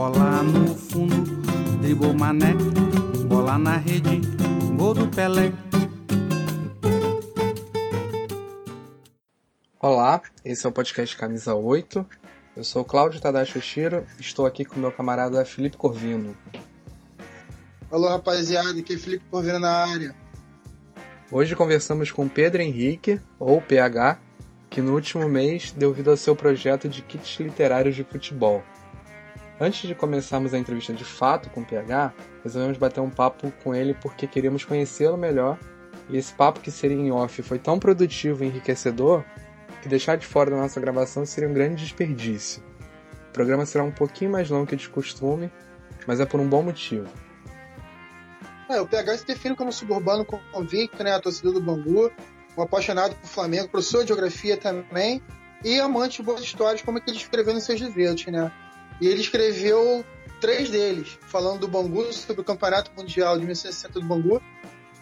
Bola no fundo, dribou mané. Bola na rede, gol do Pelé. Olá, esse é o podcast Camisa 8. Eu sou Cláudio Tadashi Oshiro, estou aqui com meu camarada Felipe Corvino. Alô, rapaziada, aqui é Felipe Corvino na área. Hoje conversamos com Pedro Henrique, ou PH, que no último mês deu vida ao seu projeto de kits literários de futebol. Antes de começarmos a entrevista de fato com o PH, resolvemos bater um papo com ele porque queríamos conhecê-lo melhor, e esse papo que seria em off foi tão produtivo e enriquecedor que deixar de fora da nossa gravação seria um grande desperdício. O programa será um pouquinho mais longo que de costume, mas é por um bom motivo. É, o PH se define como suburbano convicto, né? Torcedor do Bangu, um apaixonado por Flamengo, professor de geografia também, e amante de boas histórias, como é que ele escreveu nos seus livros, né? E ele escreveu três deles, falando do Bangu, sobre o Campeonato Mundial de 1960 do Bangu,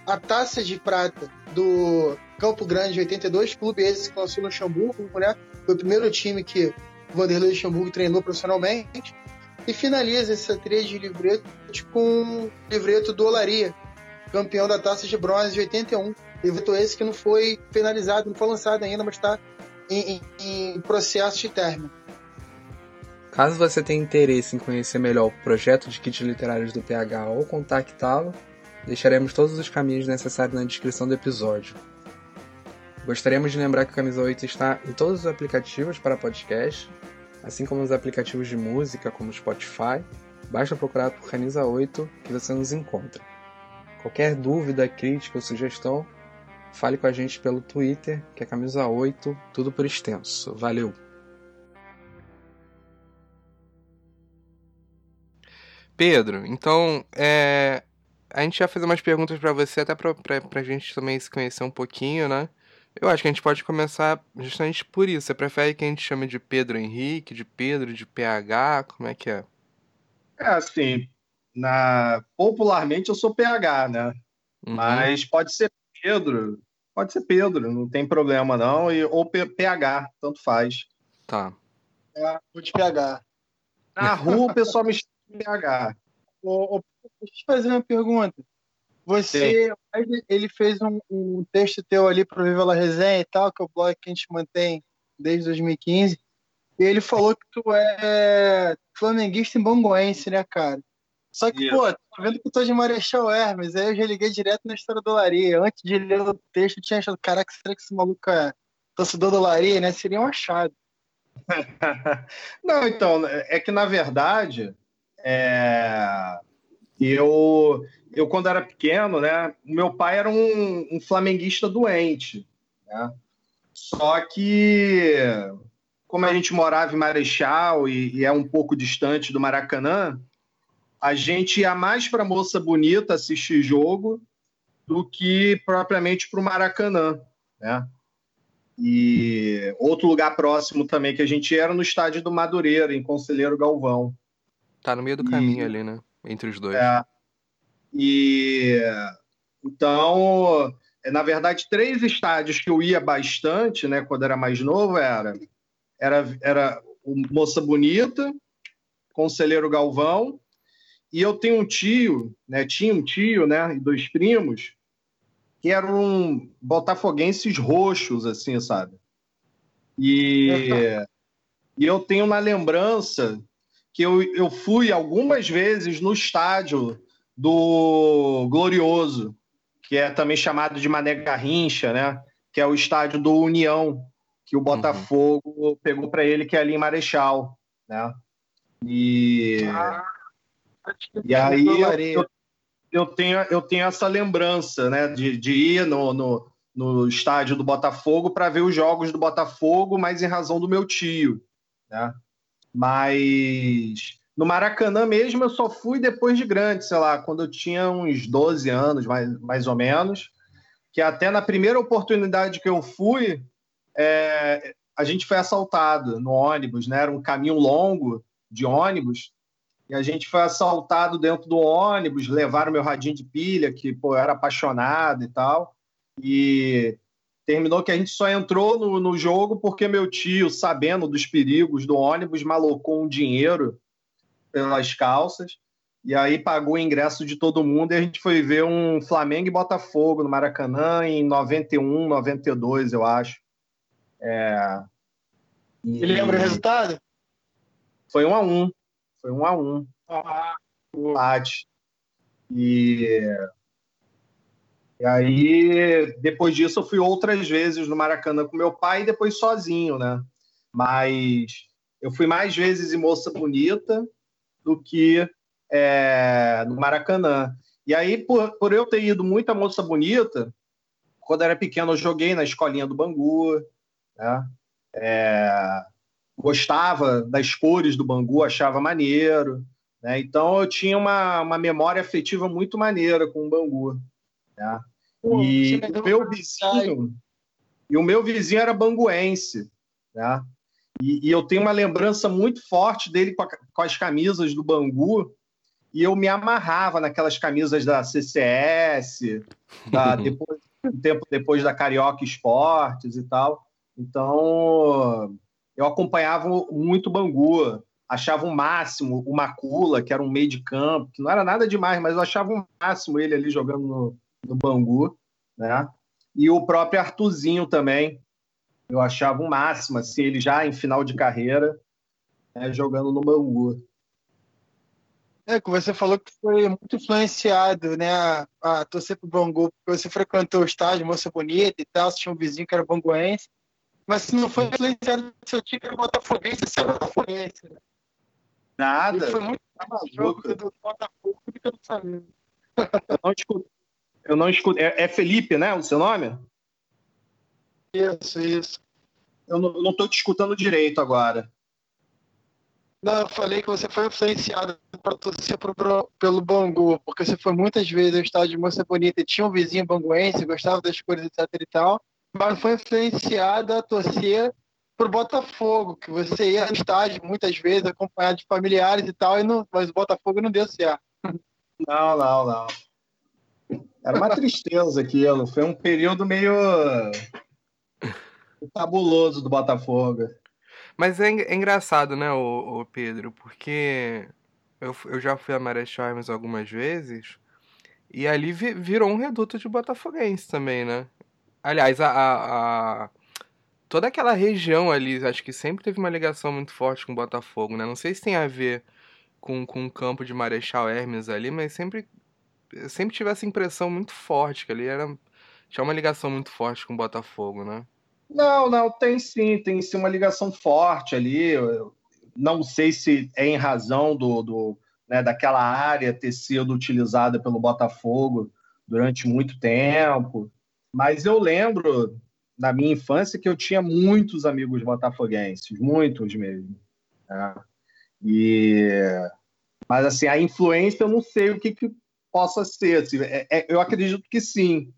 a Taça de Prata do Campo Grande de 82, clube esse que lançou Luxemburgo, né? Foi o primeiro time que Vanderlei Luxemburgo treinou profissionalmente e finaliza essa trilha de livretos com o livreto do Olaria, campeão da Taça de Bronze de 81. Livreto esse que não foi finalizado, não foi lançado ainda, mas está em, em, em, processo de término. Caso você tenha interesse em conhecer melhor o projeto de kits literários do PH ou contactá-lo, deixaremos todos os caminhos necessários na descrição do episódio. Gostaríamos de lembrar que o Camisa 8 está em todos os aplicativos para podcast, assim como os aplicativos de música como Spotify. Basta procurar por Camisa 8 que você nos encontra. Qualquer dúvida, crítica ou sugestão, fale com a gente pelo Twitter, que é Camisa 8, tudo por extenso. Valeu! Pedro, então, é, a gente já fez umas perguntas para você, até pra, pra, pra gente também se conhecer um pouquinho, né? Eu acho que a gente pode começar justamente por isso. Você prefere que a gente chame de Pedro Henrique, de Pedro, de PH? Como é que é? É assim, na... popularmente eu sou PH, né? Uhum. Mas pode ser Pedro, pode ser Pedro, não tem problema não, e, ou PH, tanto faz. Tá. É, vou de PH. Na rua o pessoal me chama Ô, ô, deixa eu te fazer uma pergunta. Você, Sim. ele fez um, um, texto teu ali para o Viva La Resenha e tal, que é o blog que a gente mantém desde 2015. E ele falou que tu é flamenguista em bongoense, né, cara? Só que, Isso. pô, tô vendo que tu tô de Marechal Hermes, aí eu já liguei direto na história do Laria. Antes de ler o texto, eu tinha achado, caraca, será que esse maluco é torcedor do Laria, né? Seria um achado. Não, então, é que na verdade, é... eu eu, quando era pequeno, né, meu pai era um, um flamenguista doente. Né? Só que, como a gente morava em Marechal e, e é um pouco distante do Maracanã, a gente ia mais para Moça Bonita assistir jogo do que propriamente para o Maracanã. Né? E outro lugar próximo também que a gente era no estádio do Madureira, em Conselheiro Galvão. Tá no meio do caminho e, ali, né? Entre os dois. É, e então, é, na verdade, três estádios que eu ia bastante, né, quando era mais novo, era era, era o Moça Bonita, Conselheiro Galvão, e eu tenho um tio, né, tinha um tio, né, e dois primos, que eram botafoguenses roxos, assim, sabe? E, e eu tenho na lembrança que eu, eu fui algumas vezes no estádio do Glorioso, que é também chamado de Mané Garrincha, né? Que é o estádio do União, que o Botafogo uhum. pegou para ele, que é ali em Marechal, né? E, ah, e aí eu, eu, tenho, eu tenho essa lembrança, né? De, de ir no, no, no estádio do Botafogo para ver os jogos do Botafogo, mas em razão do meu tio, né? Mas no Maracanã mesmo eu só fui depois de grande, sei lá, quando eu tinha uns 12 anos, mais, mais ou menos. Que até na primeira oportunidade que eu fui, é, a gente foi assaltado no ônibus, né? Era um caminho longo de ônibus. E a gente foi assaltado dentro do ônibus, levaram meu radinho de pilha, que pô, eu era apaixonado e tal. E terminou que a gente só entrou no, no jogo porque meu tio, sabendo dos perigos do ônibus, malocou um dinheiro pelas calças. E aí pagou o ingresso de todo mundo e a gente foi ver um Flamengo e Botafogo no Maracanã em 91, 92, eu acho. É... E... lembra o resultado? Foi um a um. Foi um a um. Ah, empate. E... e aí, depois disso, eu fui outras vezes no Maracanã com meu pai e depois sozinho, né? Mas eu fui mais vezes em Moça Bonita do que é, no Maracanã. E aí, por, por eu ter ido muito a Moça Bonita, quando era pequeno, eu joguei na escolinha do Bangu, né? É, gostava das cores do Bangu, achava maneiro. Né? Então, eu tinha uma, uma memória afetiva muito maneira com o Bangu. Né? E o meu vizinho, e o meu vizinho era banguense. Né? E, e, eu tenho uma lembrança muito forte dele com, a, com, as camisas do Bangu. E eu me amarrava naquelas camisas da CCS, da, depois, um tempo depois da Carioca Esportes e tal. Então, eu acompanhava muito o Bangu, achava o máximo o Macula, que era um meio de campo, que não era nada demais, mas eu achava o máximo ele ali jogando no, no Bangu, né? E o próprio Artuzinho também, eu achava o máximo, assim, ele já em final de carreira, né, jogando no Bangu. É, que você falou que foi muito influenciado, né, a, a torcer pro Bangu, porque você frequentou o estádio, Moça Bonita e tal, você tinha um vizinho que era banguense, mas se não foi influenciado do seu time, era botafoguense, você era botafoguense, né? Nada. E foi muito tá jogo do Botafogo do que do Flamengo. Eu não escuto. Eu não escuto. É, é Felipe, né, o seu nome? Isso, isso. Eu não estou te escutando direito agora. Não, eu falei que você foi influenciado para torcer pro, pelo Bangu, porque você foi muitas vezes ao estádio de Moça Bonita e tinha um vizinho banguense, gostava das cores, etc e tal, mas foi influenciado a torcer pro Botafogo, que você ia no estádio muitas vezes acompanhado de familiares e tal, e não, mas o Botafogo não deu certo. Não, não, não. Era uma tristeza aquilo, foi um período meio tabuloso do Botafogo. Mas é, é engraçado, né, o, Pedro, porque eu, eu já fui a Marechal Hermes algumas vezes e ali vi, virou um reduto de botafoguense também, né? Aliás, a, a, a, toda aquela região ali, acho que sempre teve uma ligação muito forte com o Botafogo, né? Não sei se tem a ver com, com o campo de Marechal Hermes ali, mas sempre, sempre tive essa impressão muito forte que ali era, tinha uma ligação muito forte com o Botafogo, né? Não, não, tem sim, tem sim uma ligação forte ali. Eu não sei se é em razão do, do né, daquela área ter sido utilizada pelo Botafogo durante muito tempo, mas eu lembro da minha infância que eu tinha muitos amigos botafoguenses, muitos mesmo. Né? E mas assim a influência eu não sei o que, que possa ser. Assim, é, é, eu acredito que sim.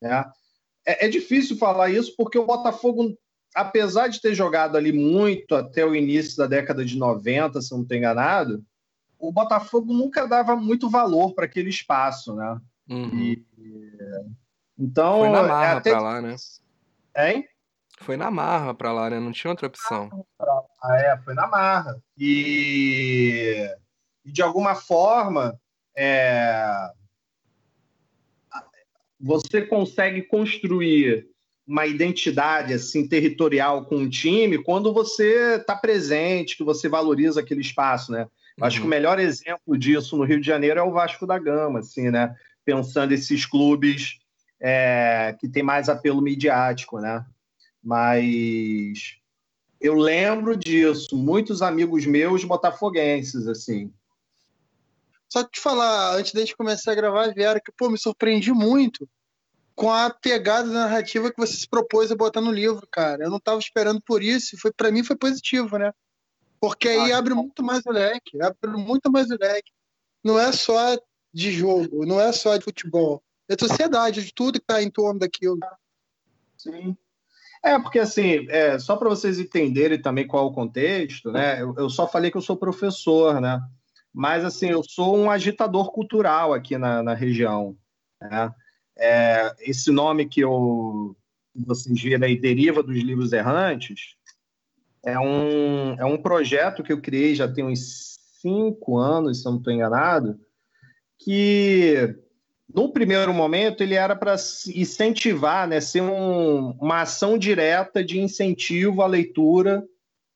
Né? é, é difícil falar isso porque o Botafogo, apesar de ter jogado ali muito até o início da década de 90, se não estou enganado, o Botafogo nunca dava muito valor para aquele espaço, né? Uhum. E, então, foi na é marra até... para lá, né? Hein? Foi na marra para lá, né? Não tinha outra opção. Ah, é, foi na marra. E, e de alguma forma, é você consegue construir uma identidade assim territorial com um time quando você está presente, que você valoriza aquele espaço, né? Uhum. Acho que o uhum. melhor exemplo disso no Rio de Janeiro é o Vasco da Gama, assim, né? Pensando esses clubes é, que tem mais apelo midiático, né? Mas eu lembro disso, muitos amigos meus botafoguenses, assim, só que te falar, antes da gente começar a gravar, vieram que, pô, me surpreendi muito com a pegada narrativa que você se propôs a botar no livro, cara. Eu não estava esperando por isso, foi para mim foi positivo, né? Porque aí ah, abre muito mais o leque, abre muito mais o leque. Não é só de jogo, não é só de futebol. É sociedade, de tudo que está em torno daquilo. Sim. É, porque assim, é, só para vocês entenderem também qual é o contexto, né? Eu, eu, só falei que eu sou professor, né? Mas assim, eu sou um agitador cultural aqui na, na região. Né? É, esse nome que eu, vocês viram aí, deriva dos livros errantes, é um, é um projeto que eu criei já tem uns cinco anos, se eu não estou enganado, que no primeiro momento ele era para incentivar, né, ser um, uma ação direta de incentivo à leitura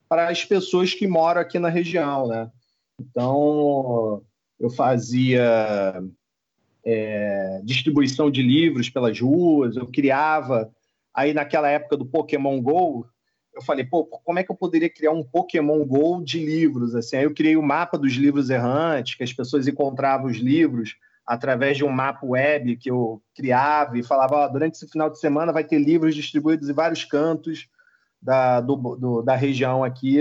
para as pessoas que moram aqui na região, né? Então eu fazia é, distribuição de livros pelas ruas, eu criava. Aí naquela época do Pokémon Go, eu falei, pô, como é que eu poderia criar um Pokémon Go de livros? Assim, aí eu criei o mapa dos livros errantes, que as pessoas encontravam os livros através de um mapa web que eu criava e falava, durante esse final de semana vai ter livros distribuídos em vários cantos da, do, do, da região aqui,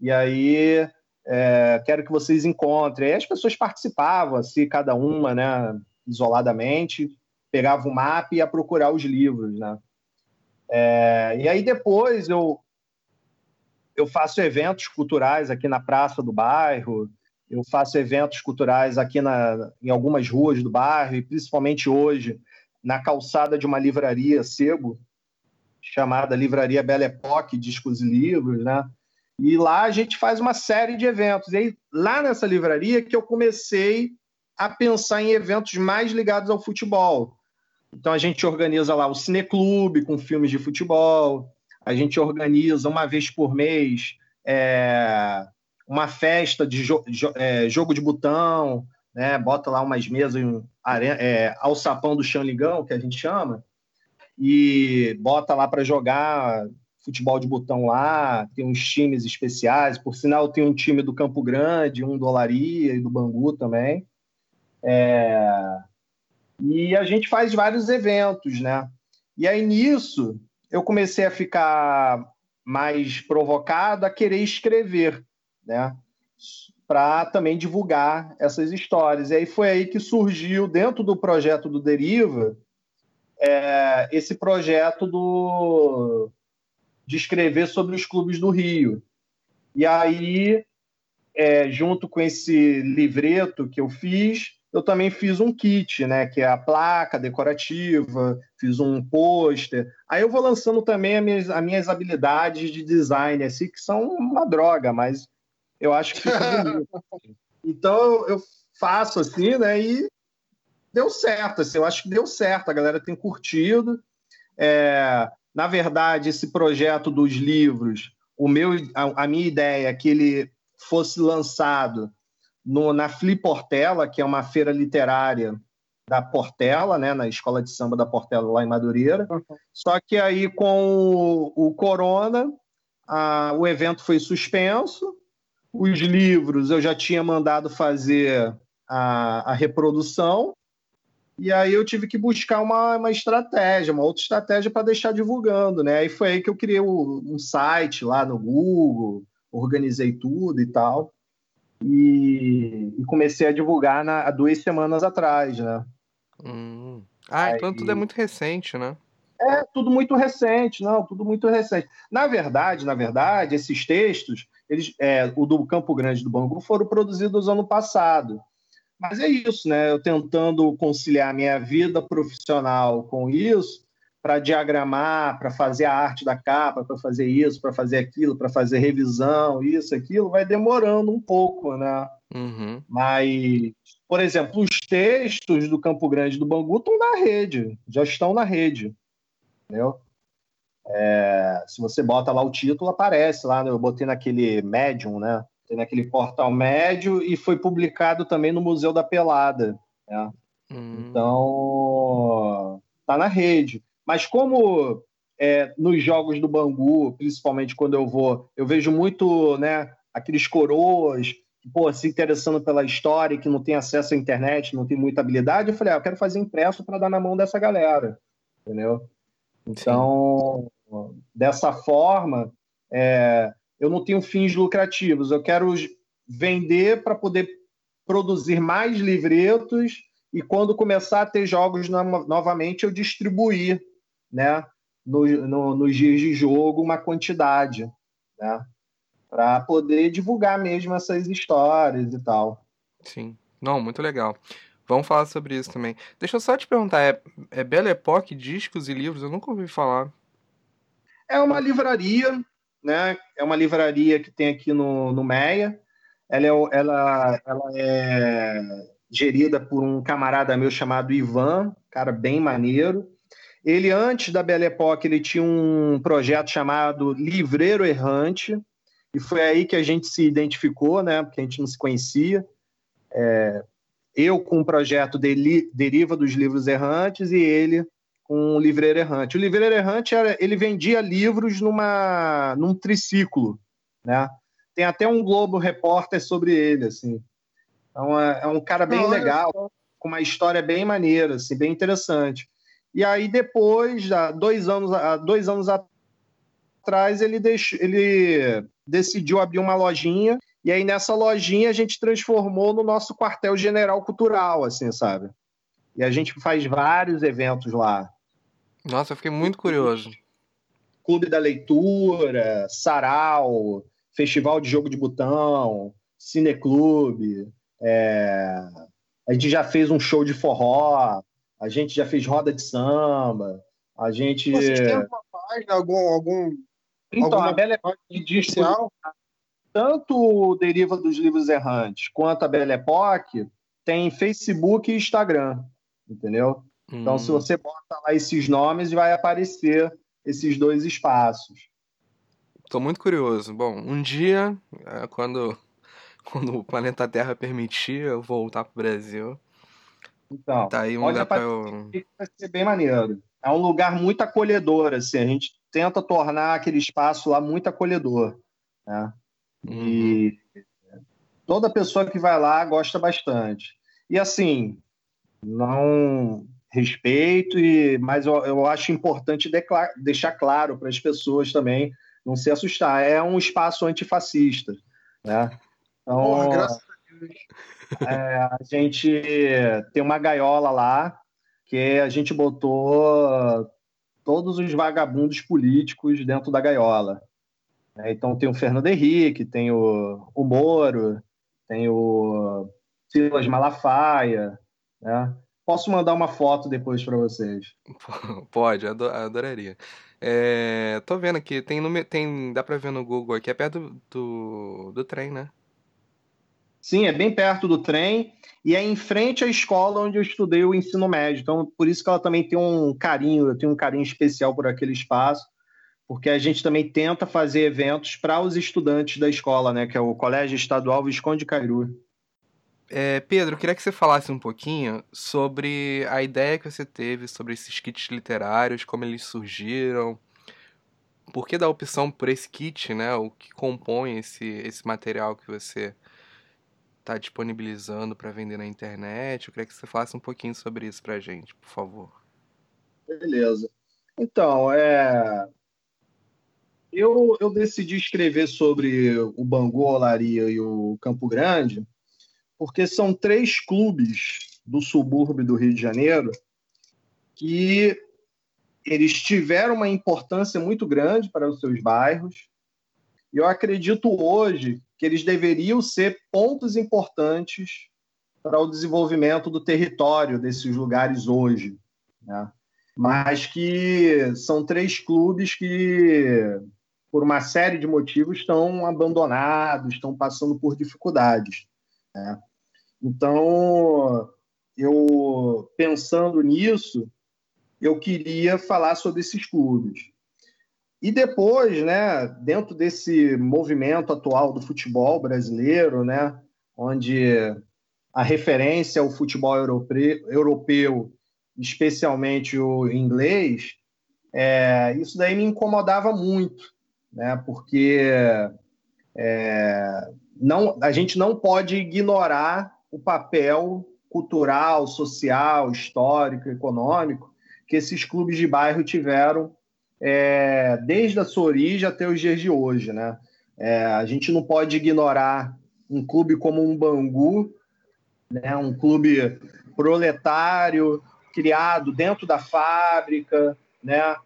e aí é, quero que vocês encontrem. Aí as pessoas participavam, assim, cada uma, né, isoladamente, pegava o mapa e ia procurar os livros, né. É, e aí depois eu, eu faço eventos culturais aqui na praça do bairro, eu faço eventos culturais aqui na, em algumas ruas do bairro, e principalmente hoje, na calçada de uma livraria sebo, chamada Livraria Belle Époque, Discos e Livros, né? E lá a gente faz uma série de eventos. E aí, lá nessa livraria que eu comecei a pensar em eventos mais ligados ao futebol. Então a gente organiza lá o cineclube com filmes de futebol, a gente organiza uma vez por mês é, uma festa de jo jo é, jogo de botão, né? bota lá umas mesas um, é, ao sapão do Xanligão, que a gente chama, e bota lá para jogar futebol de botão lá, tem uns times especiais. Por sinal, tem um time do Campo Grande, um do Olaria e do Bangu também. É... E a gente faz vários eventos, né? E aí nisso eu comecei a ficar mais provocado a querer escrever, né? Para também divulgar essas histórias. E aí foi aí que surgiu, dentro do projeto do Deriva, é, esse projeto do de escrever sobre os clubes do Rio. E aí, é, junto com esse livreto que eu fiz, eu também fiz um kit, né, que é a placa decorativa, fiz um pôster. Aí eu vou lançando também as minhas, as minhas habilidades de design, assim, que são uma droga, mas eu acho que fica bonito. Então eu faço assim, né, e deu certo, assim, eu acho que deu certo, a galera tem curtido. É, na verdade, esse projeto dos livros, o meu, a, a minha ideia é que ele fosse lançado no, na Fli Portela, que é uma feira literária da Portela, né, na Escola de Samba da Portela, lá em Madureira. Uhum. Só que aí, com o, o Corona, a, o evento foi suspenso. Os livros eu já tinha mandado fazer a, a reprodução, e aí eu tive que buscar uma, uma estratégia, uma outra estratégia para deixar divulgando, né? Aí foi aí que eu criei o, um site lá no Google, organizei tudo e tal. E, e comecei a divulgar na, há duas semanas atrás, né? Hum. Ah, então tudo é muito recente, né? É, tudo muito recente, não, tudo muito recente. Na verdade, na verdade, esses textos, eles, é, o do Campo Grande do Bangu, foram produzidos ano passado. Mas é isso, né? Eu tentando conciliar minha vida profissional com isso, para diagramar, para fazer a arte da capa, para fazer isso, para fazer aquilo, para fazer revisão, isso, aquilo, vai demorando um pouco, né? Uhum. Mas, por exemplo, os textos do Campo Grande do Bangu estão na rede, já estão na rede, entendeu? É, se você bota lá o título, aparece lá, né? eu botei naquele Medium, né? Naquele portal médio e foi publicado também no Museu da Pelada. Né? Hum. Então, tá na rede. Mas como é, nos jogos do Bangu, principalmente quando eu vou, eu vejo muito né, aqueles coroas pô, se interessando pela história que não tem acesso à internet, não tem muita habilidade, eu falei, ah, eu quero fazer impresso para dar na mão dessa galera, entendeu? Então, Sim. dessa forma, é, eu não tenho fins lucrativos, eu quero vender para poder produzir mais livretos e quando começar a ter jogos no novamente eu distribuir, né, no, no, nos dias de jogo uma quantidade, né, para poder divulgar mesmo essas histórias e tal. Sim, não, muito legal. Vamos falar sobre isso também. Deixa eu só te perguntar, é, é Belle Époque, discos e livros? Eu nunca ouvi falar. É uma livraria, né? É uma livraria que tem aqui no, no Meia. Ela é, ela, ela é gerida por um camarada meu chamado Ivan, cara bem maneiro. Ele, antes da Belle Époque, ele tinha um projeto chamado Livreiro Errante, e foi aí que a gente se identificou, né? Porque a gente não se conhecia. É, eu com o projeto Deli, Deriva dos Livros Errantes e ele com o Livreiro Errante. O Livreiro Errante era, ele vendia livros numa num triciclo, né? Tem até um Globo Repórter sobre ele, assim. Então é, é um cara bem Não, legal, com uma história bem maneira, assim, bem interessante. E aí depois, dois anos, dois anos atrás, ele, deixou, ele decidiu abrir uma lojinha e aí nessa lojinha a gente transformou no nosso quartel general cultural, assim, sabe? E a gente faz vários eventos lá. Nossa, eu fiquei muito curioso. Clube da Leitura, Sarau, Festival de Jogo de Botão, Cineclube. É... A gente já fez um show de forró, a gente já fez roda de samba, a gente. Vocês têm alguma página, algum. algum então, alguma a Bela Époque de tanto Deriva dos Livros Errantes quanto a Belle Époque tem Facebook e Instagram, entendeu? Hum. Então, se hum. você bota lá esses nomes, vai aparecer esses dois espaços. Estou muito curioso. Bom, um dia, é, quando, quando o planeta Terra permitir eu voltar para o Brasil, então, tá aí um lugar para eu... Vai ser bem maneiro. É um lugar muito acolhedor, assim. A gente tenta tornar aquele espaço lá muito acolhedor, né? Uhum. E toda pessoa que vai lá gosta bastante. E assim, não respeito, e, mas eu, eu acho importante declar, deixar claro para as pessoas também não se assustar. É um espaço antifascista. Né? Então, Porra, graças a Deus. É, a gente tem uma gaiola lá que a gente botou todos os vagabundos políticos dentro da gaiola. Né? Então tem o Fernando Henrique, tem o, o Moro, tem o Silas Malafaia, né? Posso mandar uma foto depois para vocês? Pode, adoraria. É, tô vendo aqui, tem, tem dá para ver no Google aqui, é perto do, do trem, né? Sim, é bem perto do trem e é em frente à escola onde eu estudei o ensino médio. Então, por isso que ela também tem um carinho, eu tenho um carinho especial por aquele espaço porque a gente também tenta fazer eventos para os estudantes da escola, né, que é o Colégio Estadual Visconde Cairu. É, Pedro, eu queria que você falasse um pouquinho sobre a ideia que você teve sobre esses kits literários, como eles surgiram, por que da opção por esse kit, né, o que compõe esse, esse material que você está disponibilizando para vender na internet. Eu queria que você falasse um pouquinho sobre isso para a gente, por favor. Beleza. Então, é, eu, eu decidi escrever sobre o Bangu, Olaria e o Campo Grande, porque são três clubes do subúrbio do Rio de Janeiro que eles tiveram uma importância muito grande para os seus bairros. E eu acredito hoje que eles deveriam ser pontos importantes para o desenvolvimento do território desses lugares hoje. Né? Mas que são três clubes que por uma série de motivos, estão abandonados, estão passando por dificuldades. Né? Então, eu pensando nisso, eu queria falar sobre esses clubes. E depois, né, dentro desse movimento atual do futebol brasileiro, né, onde a referência ao futebol europeu, europeu especialmente o inglês, é, isso daí me incomodava muito né? porque é, não, a gente não pode ignorar o papel cultural, social, histórico, econômico que esses clubes de bairro tiveram é, desde a sua origem até os dias de hoje. Né? É, a gente não pode ignorar um clube como um Bangu, né, um clube proletário, criado dentro da fábrica, né,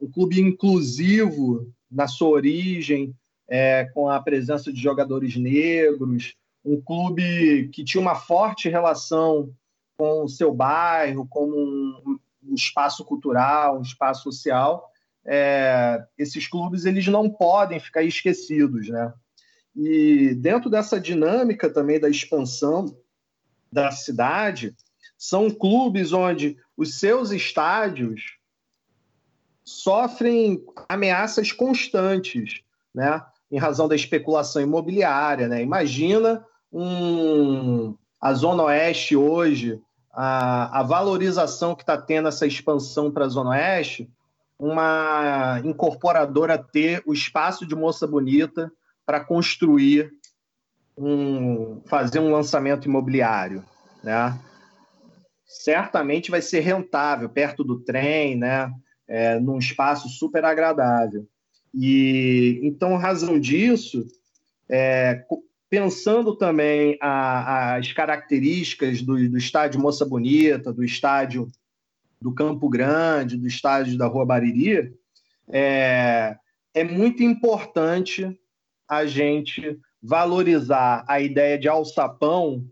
um clube inclusivo na sua origem, é, com a presença de jogadores negros, um clube que tinha uma forte relação com o seu bairro, como um, um espaço cultural, um espaço social. É, esses clubes eles não podem ficar esquecidos, né? E dentro dessa dinâmica também da expansão da cidade, são clubes onde os seus estádios sofrem ameaças constantes, né? Em razão da especulação imobiliária, né? Imagina um, a Zona Oeste hoje, a, a valorização que está tendo essa expansão para a Zona Oeste, uma incorporadora ter o espaço de Moça Bonita para construir um, fazer um lançamento imobiliário, né? Certamente vai ser rentável, perto do trem, né? É, num espaço super agradável. E então, razão disso, é, pensando também a, as características do, do estádio Moça Bonita, do estádio do Campo Grande, do estádio da Rua Bariri, é, é muito importante a gente valorizar a ideia de alçapão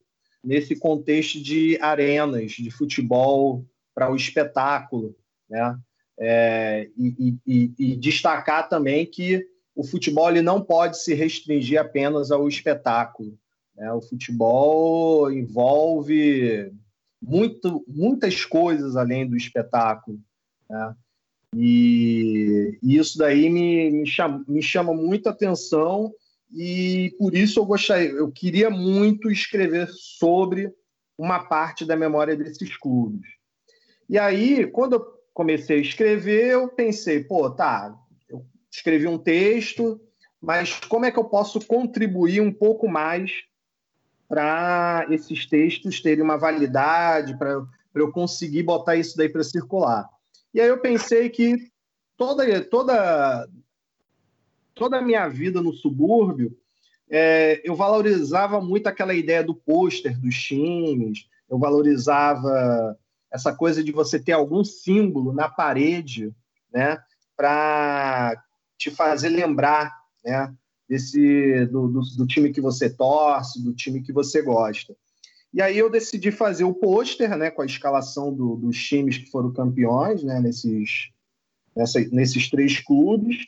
nesse contexto de arenas de futebol para o espetáculo, né? É, e, e, e, destacar também que o futebol ele não pode se restringir apenas ao espetáculo. Né? O futebol envolve muito, muitas coisas além do espetáculo. Né? E, e isso daí me, me, chama, me chama muita atenção e por isso eu gostaria, eu queria muito escrever sobre uma parte da memória desses clubes. E aí, quando eu comecei a escrever, eu pensei, pô, tá, eu escrevi um texto, mas como é que eu posso contribuir um pouco mais para esses textos terem uma validade, para eu conseguir botar isso daí para circular? E aí eu pensei que toda, toda, toda a minha vida no subúrbio, é, eu valorizava muito aquela ideia do pôster dos times, eu valorizava essa coisa de você ter algum símbolo na parede, né, para te fazer lembrar, né, desse do, do, do, time que você torce, do time que você gosta. E aí eu decidi fazer o pôster, né, com a escalação do, dos times que foram campeões, né, nesses, nessa, nesses três clubes,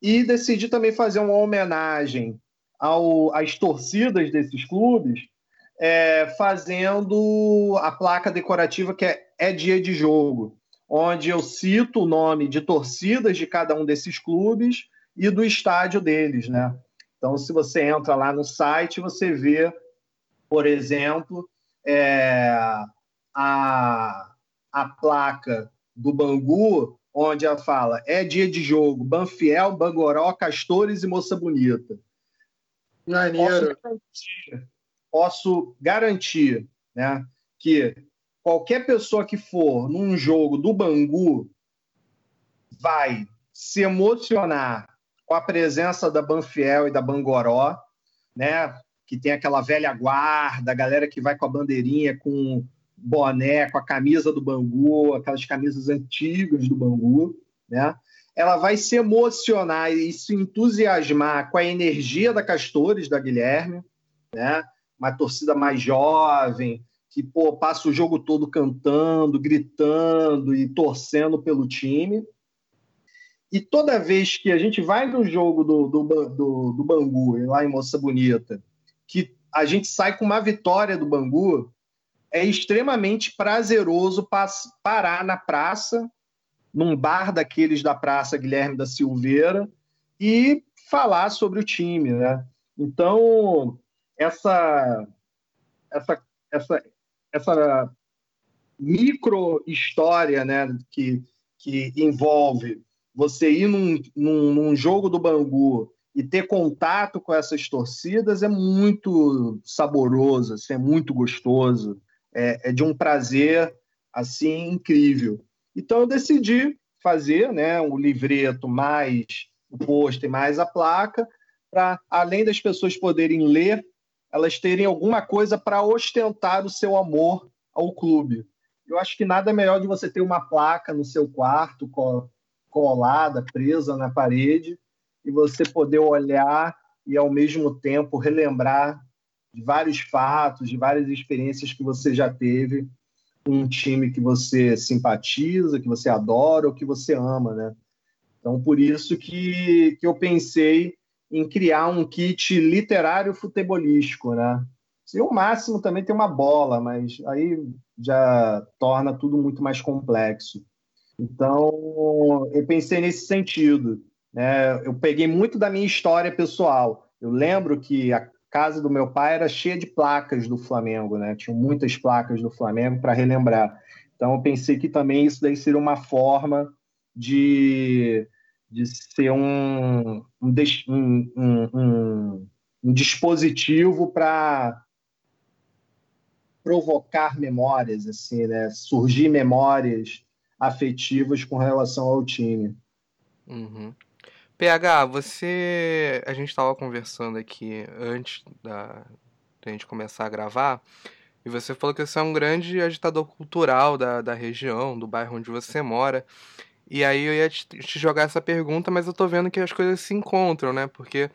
e decidi também fazer uma homenagem ao, às torcidas desses clubes, é, fazendo a placa decorativa que é, é Dia de Jogo, onde eu cito o nome de torcidas de cada um desses clubes e do estádio deles, né? Então, se você entra lá no site, você vê por exemplo, é, a, a placa do Bangu, onde ela fala é dia de jogo, Banfiel, Bangoró, Castores e Moça Bonita. Maneiro. Posso posso garantir né, que qualquer pessoa que for num jogo do Bangu vai se emocionar com a presença da Banfiel e da Bangoró, né? que tem aquela velha guarda, a galera que vai com a bandeirinha, com boné, com a camisa do Bangu, aquelas camisas antigas do Bangu, né? Ela vai se emocionar e se entusiasmar com a energia da Castores, da Guilherme, né? Uma torcida mais jovem, que pô, passa o jogo todo cantando, gritando e torcendo pelo time. E toda vez que a gente vai no jogo do, do, do, do Bangu, lá em Moça Bonita, que a gente sai com uma vitória do Bangu, é extremamente prazeroso parar na praça, num bar daqueles da Praça Guilherme da Silveira, e falar sobre o time, né? Então, essa, essa, essa, essa micro história né, que, que envolve você ir num, num, num jogo do Bangu e ter contato com essas torcidas é muito saboroso, assim, é muito gostoso, é, é, de um prazer assim incrível. Então eu decidi fazer, né, o livreto mais o pôster mais a placa para, além das pessoas poderem ler, elas terem alguma coisa para ostentar o seu amor ao clube. Eu acho que nada melhor de você ter uma placa no seu quarto, colada, presa na parede, e você poder olhar e, ao mesmo tempo, relembrar de vários fatos, de várias experiências que você já teve com um time que você simpatiza, que você adora ou que você ama, né? Então, por isso que, que eu pensei em criar um kit literário futebolístico, né? Se o máximo também tem uma bola, mas aí já torna tudo muito mais complexo. Então, eu pensei nesse sentido. Né? Eu peguei muito da minha história pessoal. Eu lembro que a casa do meu pai era cheia de placas do Flamengo, né? Tinha muitas placas do Flamengo para relembrar. Então, eu pensei que também isso daí seria uma forma de, de ser um, um, um, um, dispositivo para provocar memórias, assim, né? Surgir memórias afetivas com relação ao time. Uhum. PH, você. A gente estava conversando aqui antes da... da gente começar a gravar, e você falou que você é um grande agitador cultural da, da região, do bairro onde você mora. E aí eu ia te, te jogar essa pergunta, mas eu tô vendo que as coisas se encontram, né? Porque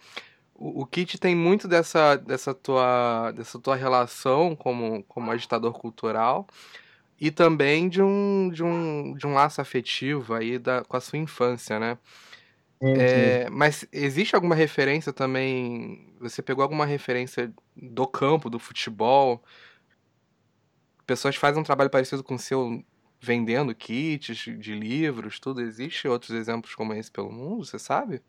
o, o Kit tem muito dessa, dessa, tua, dessa tua relação como, como agitador cultural e também de um, de um, de um laço afetivo aí da, com a sua infância, né? É, mas existe alguma referência também? Você pegou alguma referência do campo, do futebol? Pessoas fazem um trabalho parecido com o seu vendendo kits de livros, tudo. Existe outros exemplos como esse pelo mundo, você sabe?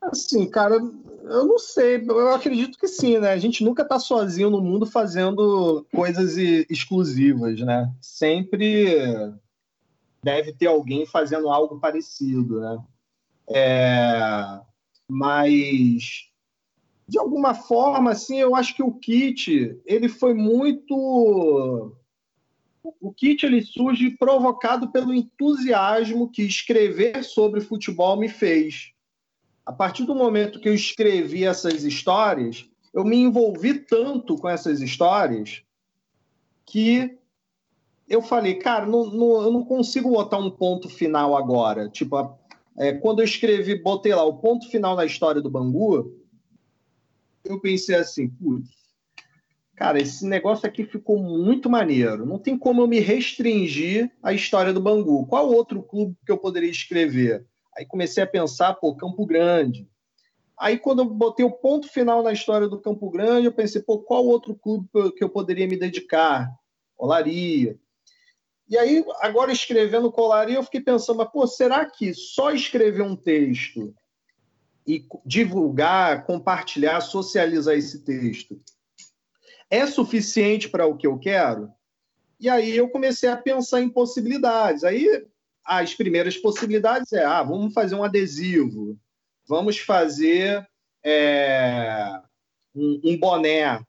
Assim, cara, eu não sei. Eu acredito que sim, né? A gente nunca tá sozinho no mundo fazendo coisas exclusivas, né? Sempre deve ter alguém fazendo algo parecido, né? É... Mas de alguma forma, assim, eu acho que o kit ele foi muito o kit ele surge provocado pelo entusiasmo que escrever sobre futebol me fez. A partir do momento que eu escrevi essas histórias, eu me envolvi tanto com essas histórias que eu falei, cara, não, não, eu não consigo botar um ponto final agora. Tipo, é, quando eu escrevi, botei lá o ponto final na história do Bangu, eu pensei assim, putz, cara, esse negócio aqui ficou muito maneiro. Não tem como eu me restringir à história do Bangu. Qual outro clube que eu poderia escrever? Aí comecei a pensar, pô, Campo Grande. Aí quando eu botei o ponto final na história do Campo Grande, eu pensei, pô, qual outro clube que eu poderia me dedicar? Olaria. E aí, agora escrevendo Colaria, eu fiquei pensando, mas, pô, será que só escrever um texto e divulgar, compartilhar, socializar esse texto é suficiente para o que eu quero? E aí eu comecei a pensar em possibilidades. Aí as primeiras possibilidades é, ah, vamos fazer um adesivo, vamos fazer é, um, um, boné.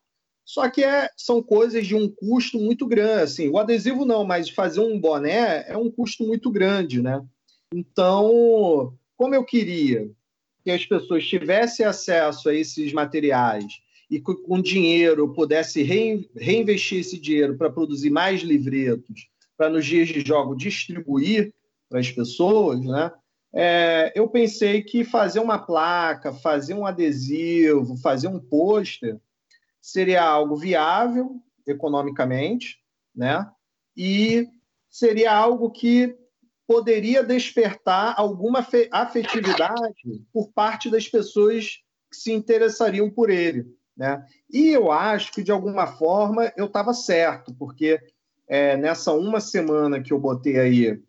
Só que é, são coisas de um custo muito grande. Assim, o adesivo não, mas fazer um boné é um custo muito grande, né? Então, como eu queria que as pessoas tivessem acesso a esses materiais e com dinheiro pudesse reinvestir esse dinheiro para produzir mais livretos, para nos dias de jogo distribuir para as pessoas, né? É, eu pensei que fazer uma placa, fazer um adesivo, fazer um pôster seria algo viável economicamente, né? E seria algo que poderia despertar alguma afetividade por parte das pessoas que se interessariam por ele, né? E eu acho que de alguma forma eu estava certo, porque é, nessa uma semana que eu botei aí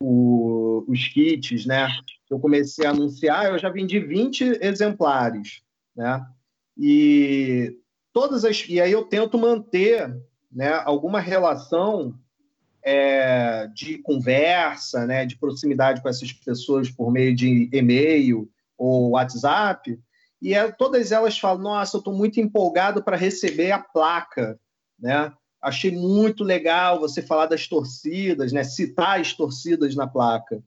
o, os kits, né? Eu comecei a anunciar, eu já vendi 20 exemplares, né? E todas as e aí eu tento manter, né, alguma relação é, de conversa, né, de proximidade com essas pessoas por meio de e-mail ou WhatsApp. E é, todas elas falam: Nossa, eu estou muito empolgado para receber a placa, né? Achei muito legal você falar das torcidas, né? citar as torcidas na placa.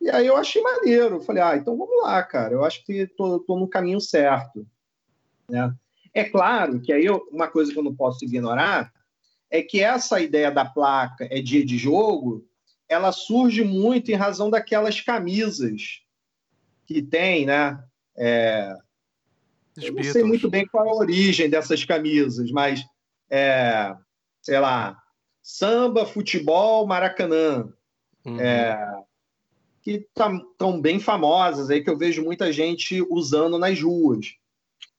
E aí eu achei maneiro. Falei, ah, então vamos lá, cara. Eu acho que tô no caminho certo. Né? É claro que aí eu, uma coisa que eu não posso ignorar é que essa ideia da placa é dia de jogo, ela surge muito em razão daquelas camisas que tem, né? É, eu não sei muito bem qual é a origem dessas camisas, mas é, sei lá, samba, futebol, Maracanã, uhum. é, que estão bem famosas aí que eu vejo muita gente usando nas ruas.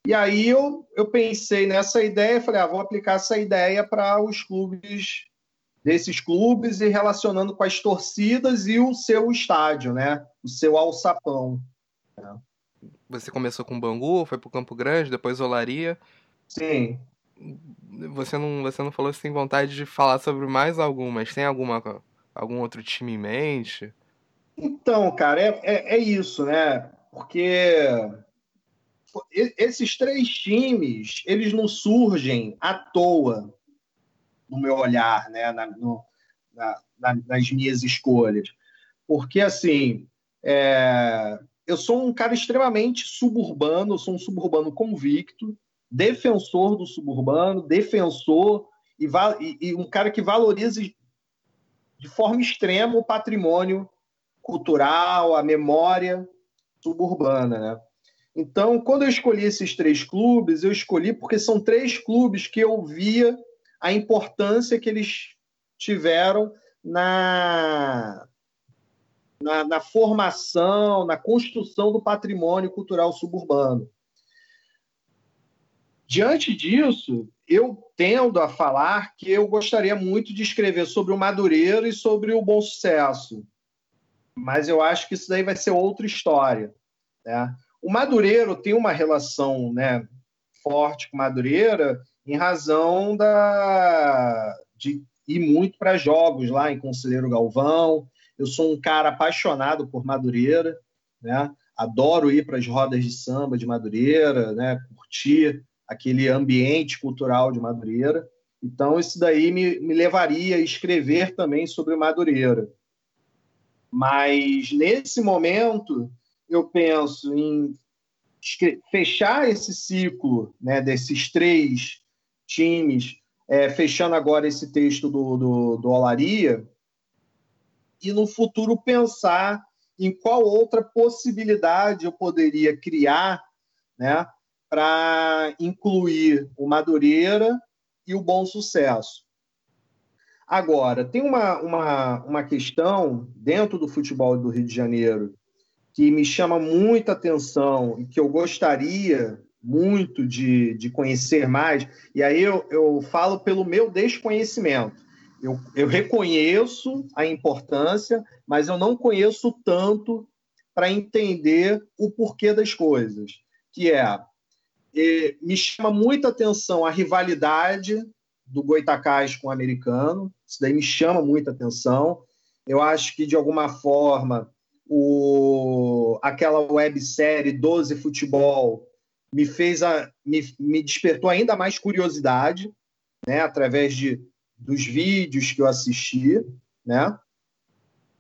E aí eu, eu pensei nessa ideia e falei, ah, vou aplicar essa ideia para os clubes desses clubes e relacionando com as torcidas e o seu estádio, né? O seu alçapão. Né? Você começou com Bangu, foi para o Campo Grande, depois Olaria. Sim. Você não, você não falou se tem vontade de falar sobre mais algum, mas tem alguma, algum outro time em mente? Então, cara, é, é, é isso, né? Porque esses três times, eles não surgem à toa, no meu olhar, né? Na, no, na, na, nas minhas escolhas. Porque, assim, é, eu sou um cara extremamente suburbano, eu sou um suburbano convicto, defensor do suburbano, defensor e, e, e um cara que valoriza de forma extrema o patrimônio cultural, a memória suburbana, né? Então, quando eu escolhi esses três clubes, eu escolhi porque são três clubes que eu via a importância que eles tiveram na, na, na formação, na construção do patrimônio cultural suburbano. Diante disso, eu tendo a falar que eu gostaria muito de escrever sobre o Madureira e sobre o Bom Sucesso, mas eu acho que isso daí vai ser outra história. Né? O Madureiro tem uma relação né, forte com Madureira em razão da, de ir muito para jogos lá em Conselheiro Galvão. Eu sou um cara apaixonado por Madureira, né? adoro ir para as rodas de samba de Madureira, né? curtir aquele ambiente cultural de Madureira. Então, isso daí me, me levaria a escrever também sobre Madureira. Mas, nesse momento, eu penso em fechar esse ciclo né, desses três times, é, fechando agora esse texto do, do, do Olaria, e no futuro pensar em qual outra possibilidade eu poderia criar né, para incluir o Madureira e o Bom Sucesso. Agora, tem uma, uma, uma questão dentro do futebol do Rio de Janeiro que me chama muita atenção e que eu gostaria muito de, de conhecer mais, e aí eu, eu falo pelo meu desconhecimento. Eu, eu reconheço a importância, mas eu não conheço tanto para entender o porquê das coisas, que é, me chama muita atenção a rivalidade do Goitacás com o americano, isso daí me chama muita atenção. Eu acho que, de alguma forma, o, aquela websérie 12 Futebol me fez a, me, me despertou ainda mais curiosidade, né, através de, dos vídeos que eu assisti, né?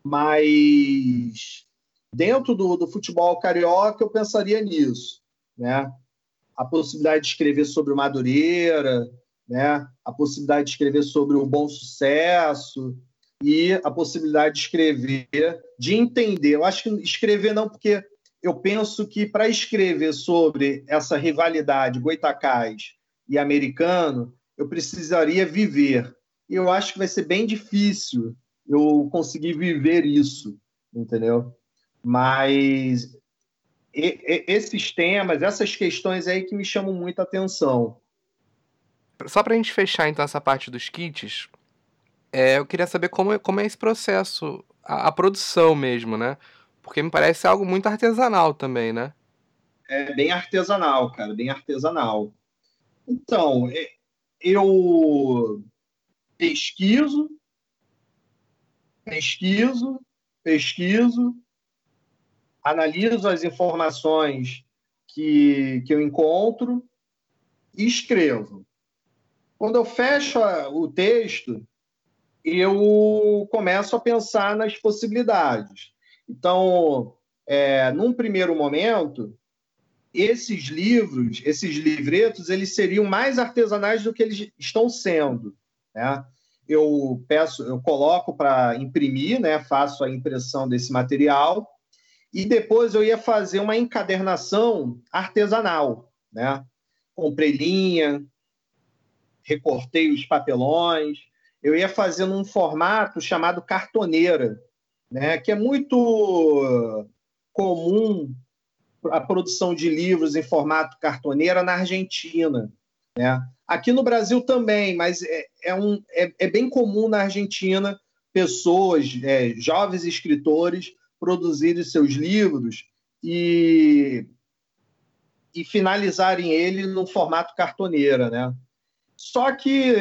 Mas dentro do, do futebol carioca eu pensaria nisso, né? A possibilidade de escrever sobre o Madureira, né? A possibilidade de escrever sobre o bom sucesso, e a possibilidade de escrever, de entender. Eu acho que escrever não, porque eu penso que para escrever sobre essa rivalidade Goitacás e americano, eu precisaria viver. E eu acho que vai ser bem difícil eu conseguir viver isso, entendeu? Mas esses temas, essas questões aí que me chamam muita atenção. Só para a gente fechar então essa parte dos kits, é, eu queria saber como, é, como é esse processo, a, a, produção mesmo, né? Porque me parece algo muito artesanal também, né? É bem artesanal, cara, bem artesanal. Então, é, eu pesquiso, pesquiso, pesquiso, analiso as informações que, que eu encontro e escrevo. Quando eu fecho o texto, eu começo a pensar nas possibilidades. Então, é, num primeiro momento, esses livros, esses livretos, eles seriam mais artesanais do que eles estão sendo. Né? Eu peço, eu coloco para imprimir, né? faço a impressão desse material e depois eu ia fazer uma encadernação artesanal, né? Comprei linha, recortei os papelões, eu ia fazendo um formato chamado cartoneira, né? Que é muito comum a produção de livros em formato cartoneira na Argentina. Né? Aqui no Brasil também, mas é, é um, é, é, bem comum na Argentina pessoas, é, jovens escritores, produzirem seus livros e, e finalizarem ele no formato cartoneira. Né? Só que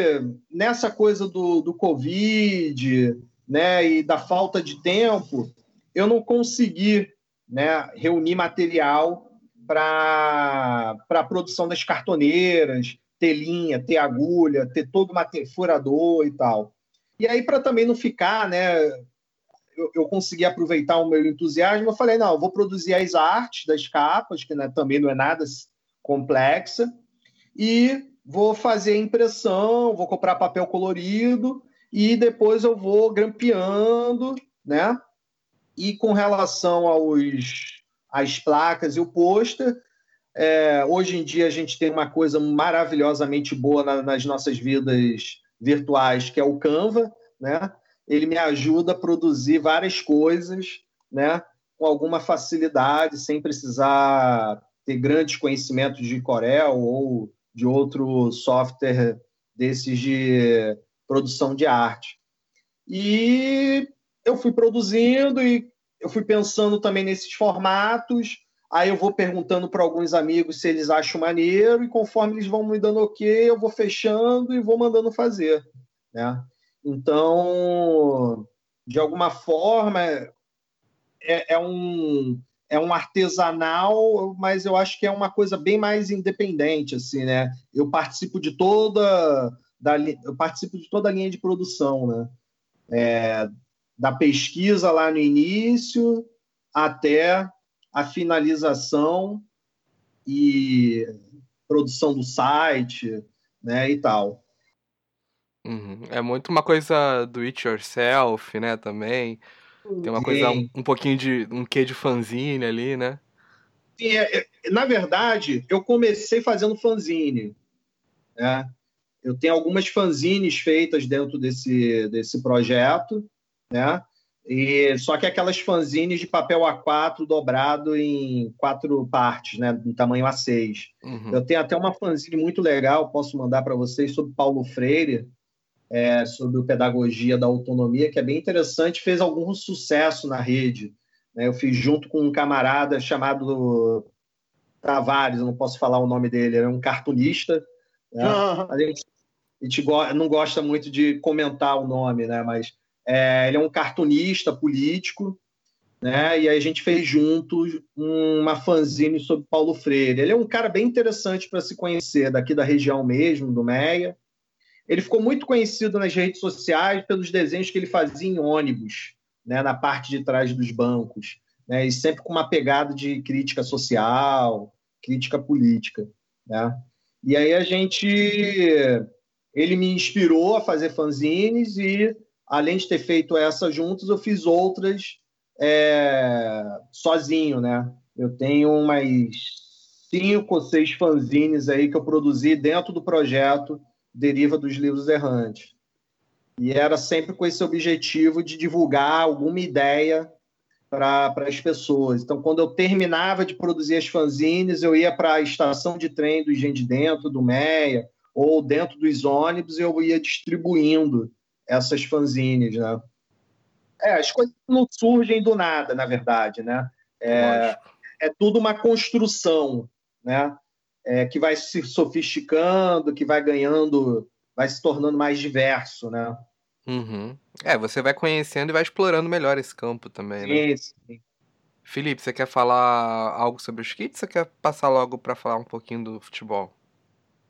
nessa coisa do, do Covid né, e da falta de tempo, eu não consegui né, reunir material para a produção das cartoneiras, ter linha, ter agulha, ter todo o furador e tal. E aí, para também não ficar, né, eu, eu, consegui aproveitar o meu entusiasmo, eu falei, não, eu vou produzir as artes das capas, que né, também não é nada complexa, e vou fazer impressão, vou comprar papel colorido, e depois eu vou grampeando, né? E com relação aos, às placas e o pôster, é, hoje em dia a gente tem uma coisa maravilhosamente boa na, nas nossas vidas virtuais, que é o Canva, né? Ele me ajuda a produzir várias coisas, né? Com alguma facilidade, sem precisar ter grandes conhecimentos de Corel ou de outro software desses de produção de arte. E eu fui produzindo e eu fui pensando também nesses formatos. Aí eu vou perguntando para alguns amigos se eles acham maneiro, e conforme eles vão me dando ok, eu vou fechando e vou mandando fazer. Né? Então, de alguma forma, é, é, um, é um artesanal, mas eu acho que é uma coisa bem mais independente. assim, né? Eu participo de toda da, eu participo de toda a linha de produção, né? É, da pesquisa lá no início até a finalização e produção do site, né, e tal. Uhum. É muito uma coisa do it yourself, né, também. Tem uma coisa, um, um, pouquinho de, um quê de fanzine ali, né? Sim, é, é, na verdade, eu comecei fazendo fanzine, né? Eu tenho algumas fanzines feitas dentro desse, desse projeto, né? E, só que aquelas fanzines de papel A4 dobrado em quatro partes, né? Em tamanho A6. Uhum. Eu tenho até uma fanzine muito legal, posso mandar para vocês, sobre Paulo Freire, é, sobre o Pedagogia da Autonomia, que é bem interessante, fez algum sucesso na rede. Né? Eu fiz junto com um camarada chamado Tavares, eu não posso falar o nome dele, era um cartunista. Né? Uhum. A, gente, a gente não gosta muito de comentar o nome, né? mas é, ele é um cartunista político, né? E aí a gente fez juntos uma fanzine sobre Paulo Freire. Ele é um cara bem interessante para se conhecer, daqui da região mesmo, do Meia. Ele ficou muito conhecido nas redes sociais pelos desenhos que ele fazia em ônibus, né? Na parte de trás dos bancos, né? E sempre com uma pegada de crítica social, crítica política, né? E aí a gente, ele me inspirou a fazer fanzines e além de ter feito essas juntas, eu fiz outras é, sozinho, né? Eu tenho umas cinco ou seis fanzines aí que eu produzi dentro do projeto Deriva dos Livros Errantes. E era sempre com esse objetivo de divulgar alguma ideia para as pessoas. Então, quando eu terminava de produzir as fanzines, eu ia para a estação de trem do Gente Dentro, do Meia, ou dentro dos ônibus, eu ia distribuindo essas fanzines, né? É, as coisas não surgem do nada, na verdade, né? É, é tudo uma construção, né? É, que vai se sofisticando, que vai ganhando, vai se tornando mais diverso, né? Uhum. É, você vai conhecendo e vai explorando melhor esse campo também, né? Sim, sim. Felipe, você quer falar algo sobre os kits ou quer passar logo para falar um pouquinho do futebol?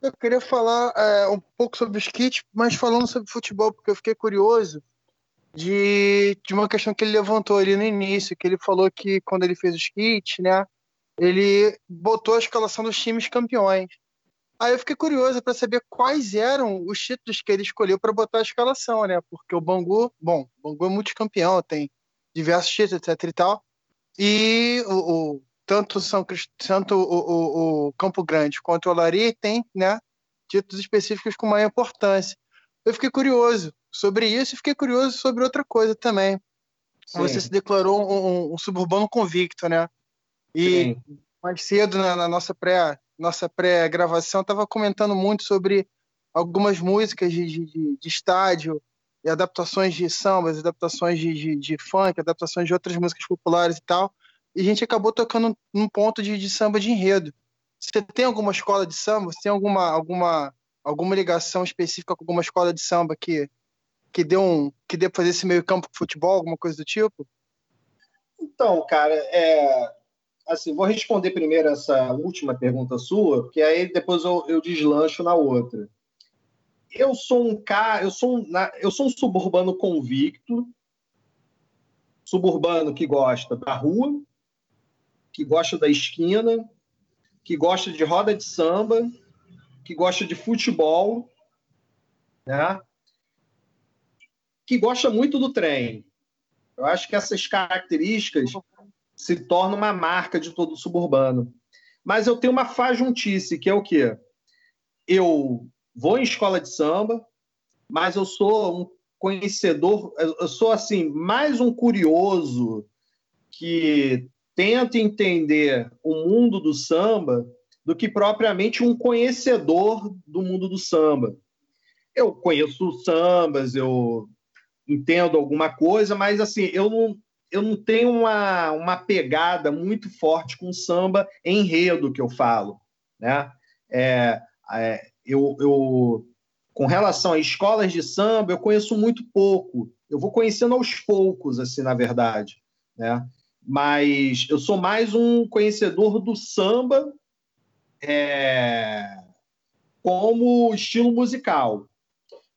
Eu queria falar é, um pouco sobre os kits, mas falando sobre futebol, porque eu fiquei curioso. de, de uma questão que ele levantou ali no início, que ele falou que quando ele fez os kits, né, ele botou a escalação dos times campeões. Aí eu fiquei curioso para saber quais eram os títulos que ele escolheu para botar a escalação, né? Porque o Bangu, bom, o Bangu é multicampeão, tem diversos títulos, etc e tal. E o, o tanto São tanto o, o, o, Campo Grande quanto o Olari tem, né, títulos específicos com maior importância. Eu fiquei curioso sobre isso e fiquei curioso sobre outra coisa também. Sim. Você se declarou um, um, suburbano convicto, né? E Sim. mais cedo na, na nossa pré nossa pré-gravação estava comentando muito sobre algumas músicas de, de, de, estádio e adaptações de sambas, adaptações de, de, de, funk, adaptações de outras músicas populares e tal. E a gente acabou tocando num ponto de, de samba de enredo. Você tem alguma escola de samba? Você tem alguma, alguma, alguma ligação específica com alguma escola de samba que, que deu um que deu fazer esse meio campo de futebol, alguma coisa do tipo? Então, cara, é, assim, vou responder primeiro essa última pergunta sua, porque aí depois eu, eu deslancho na outra. Eu sou um cara, eu sou um, eu sou um suburbano convicto, suburbano que gosta da rua, que gosta da esquina, que gosta de roda de samba, que gosta de futebol, né? que gosta muito do trem. Eu acho que essas características se tornam uma marca de todo suburbano. Mas eu tenho uma fajuntice, que é o quê? Eu vou em escola de samba, mas eu sou um conhecedor, eu sou assim, mais um curioso que tenta entender o mundo do samba do que propriamente um conhecedor do mundo do samba. Eu conheço sambas, eu entendo alguma coisa, mas assim, eu não, eu não tenho uma, uma pegada muito forte com samba enredo que eu falo. Né? É, é, eu, eu, com relação a escolas de samba, eu conheço muito pouco. Eu vou conhecendo aos poucos, assim, na verdade. Né? Mas eu sou mais um conhecedor do samba é, como estilo musical.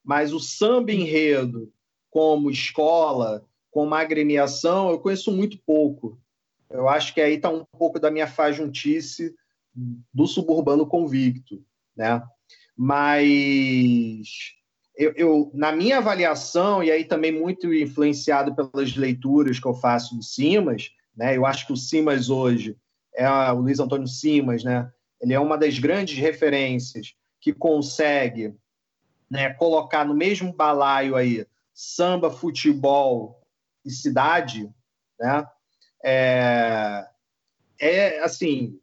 Mas o samba enredo como escola, como agremiação, eu conheço muito pouco. Eu acho que aí está um pouco da minha fajuntice do suburbano convicto, né? Mas eu, eu, na minha avaliação, e aí também muito influenciado pelas leituras que eu faço do Simas, né? Eu acho que o Simas hoje é o Luiz Antônio Simas, né? Ele é uma das grandes referências que consegue né, colocar no mesmo balaio aí samba, futebol e cidade, né? É, é assim,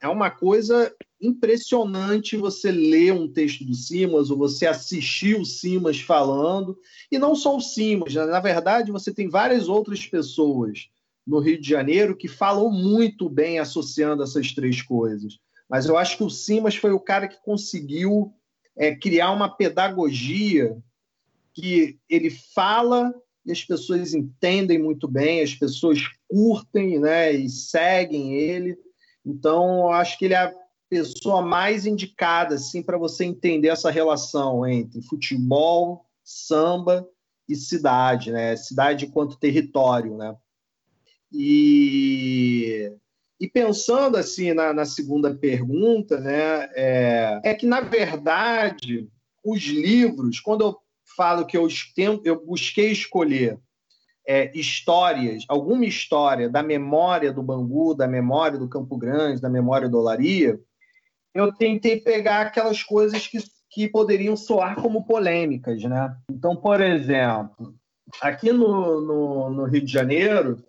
é uma coisa impressionante você ler um texto do Simas ou você assistir o Simas falando, e não só o Simas, né? na verdade você tem várias outras pessoas no Rio de Janeiro que falam muito bem associando essas três coisas. Mas eu acho que o Simas foi o cara que conseguiu é, criar uma pedagogia que ele fala e as pessoas entendem muito bem, as pessoas curtem né, e seguem ele. Então, eu acho que ele é a pessoa mais indicada assim, para você entender essa relação entre futebol, samba e cidade, né? cidade enquanto território. Né? E, e pensando assim na, na segunda pergunta, né, é, é que, na verdade, os livros, quando eu falo que eu, eu busquei escolher é, histórias, alguma história da memória do Bangu, da memória do Campo Grande, da memória do Olaria, eu tentei pegar aquelas coisas que, que poderiam soar como polêmicas, né? Então, por exemplo, aqui no, no, no Rio de Janeiro,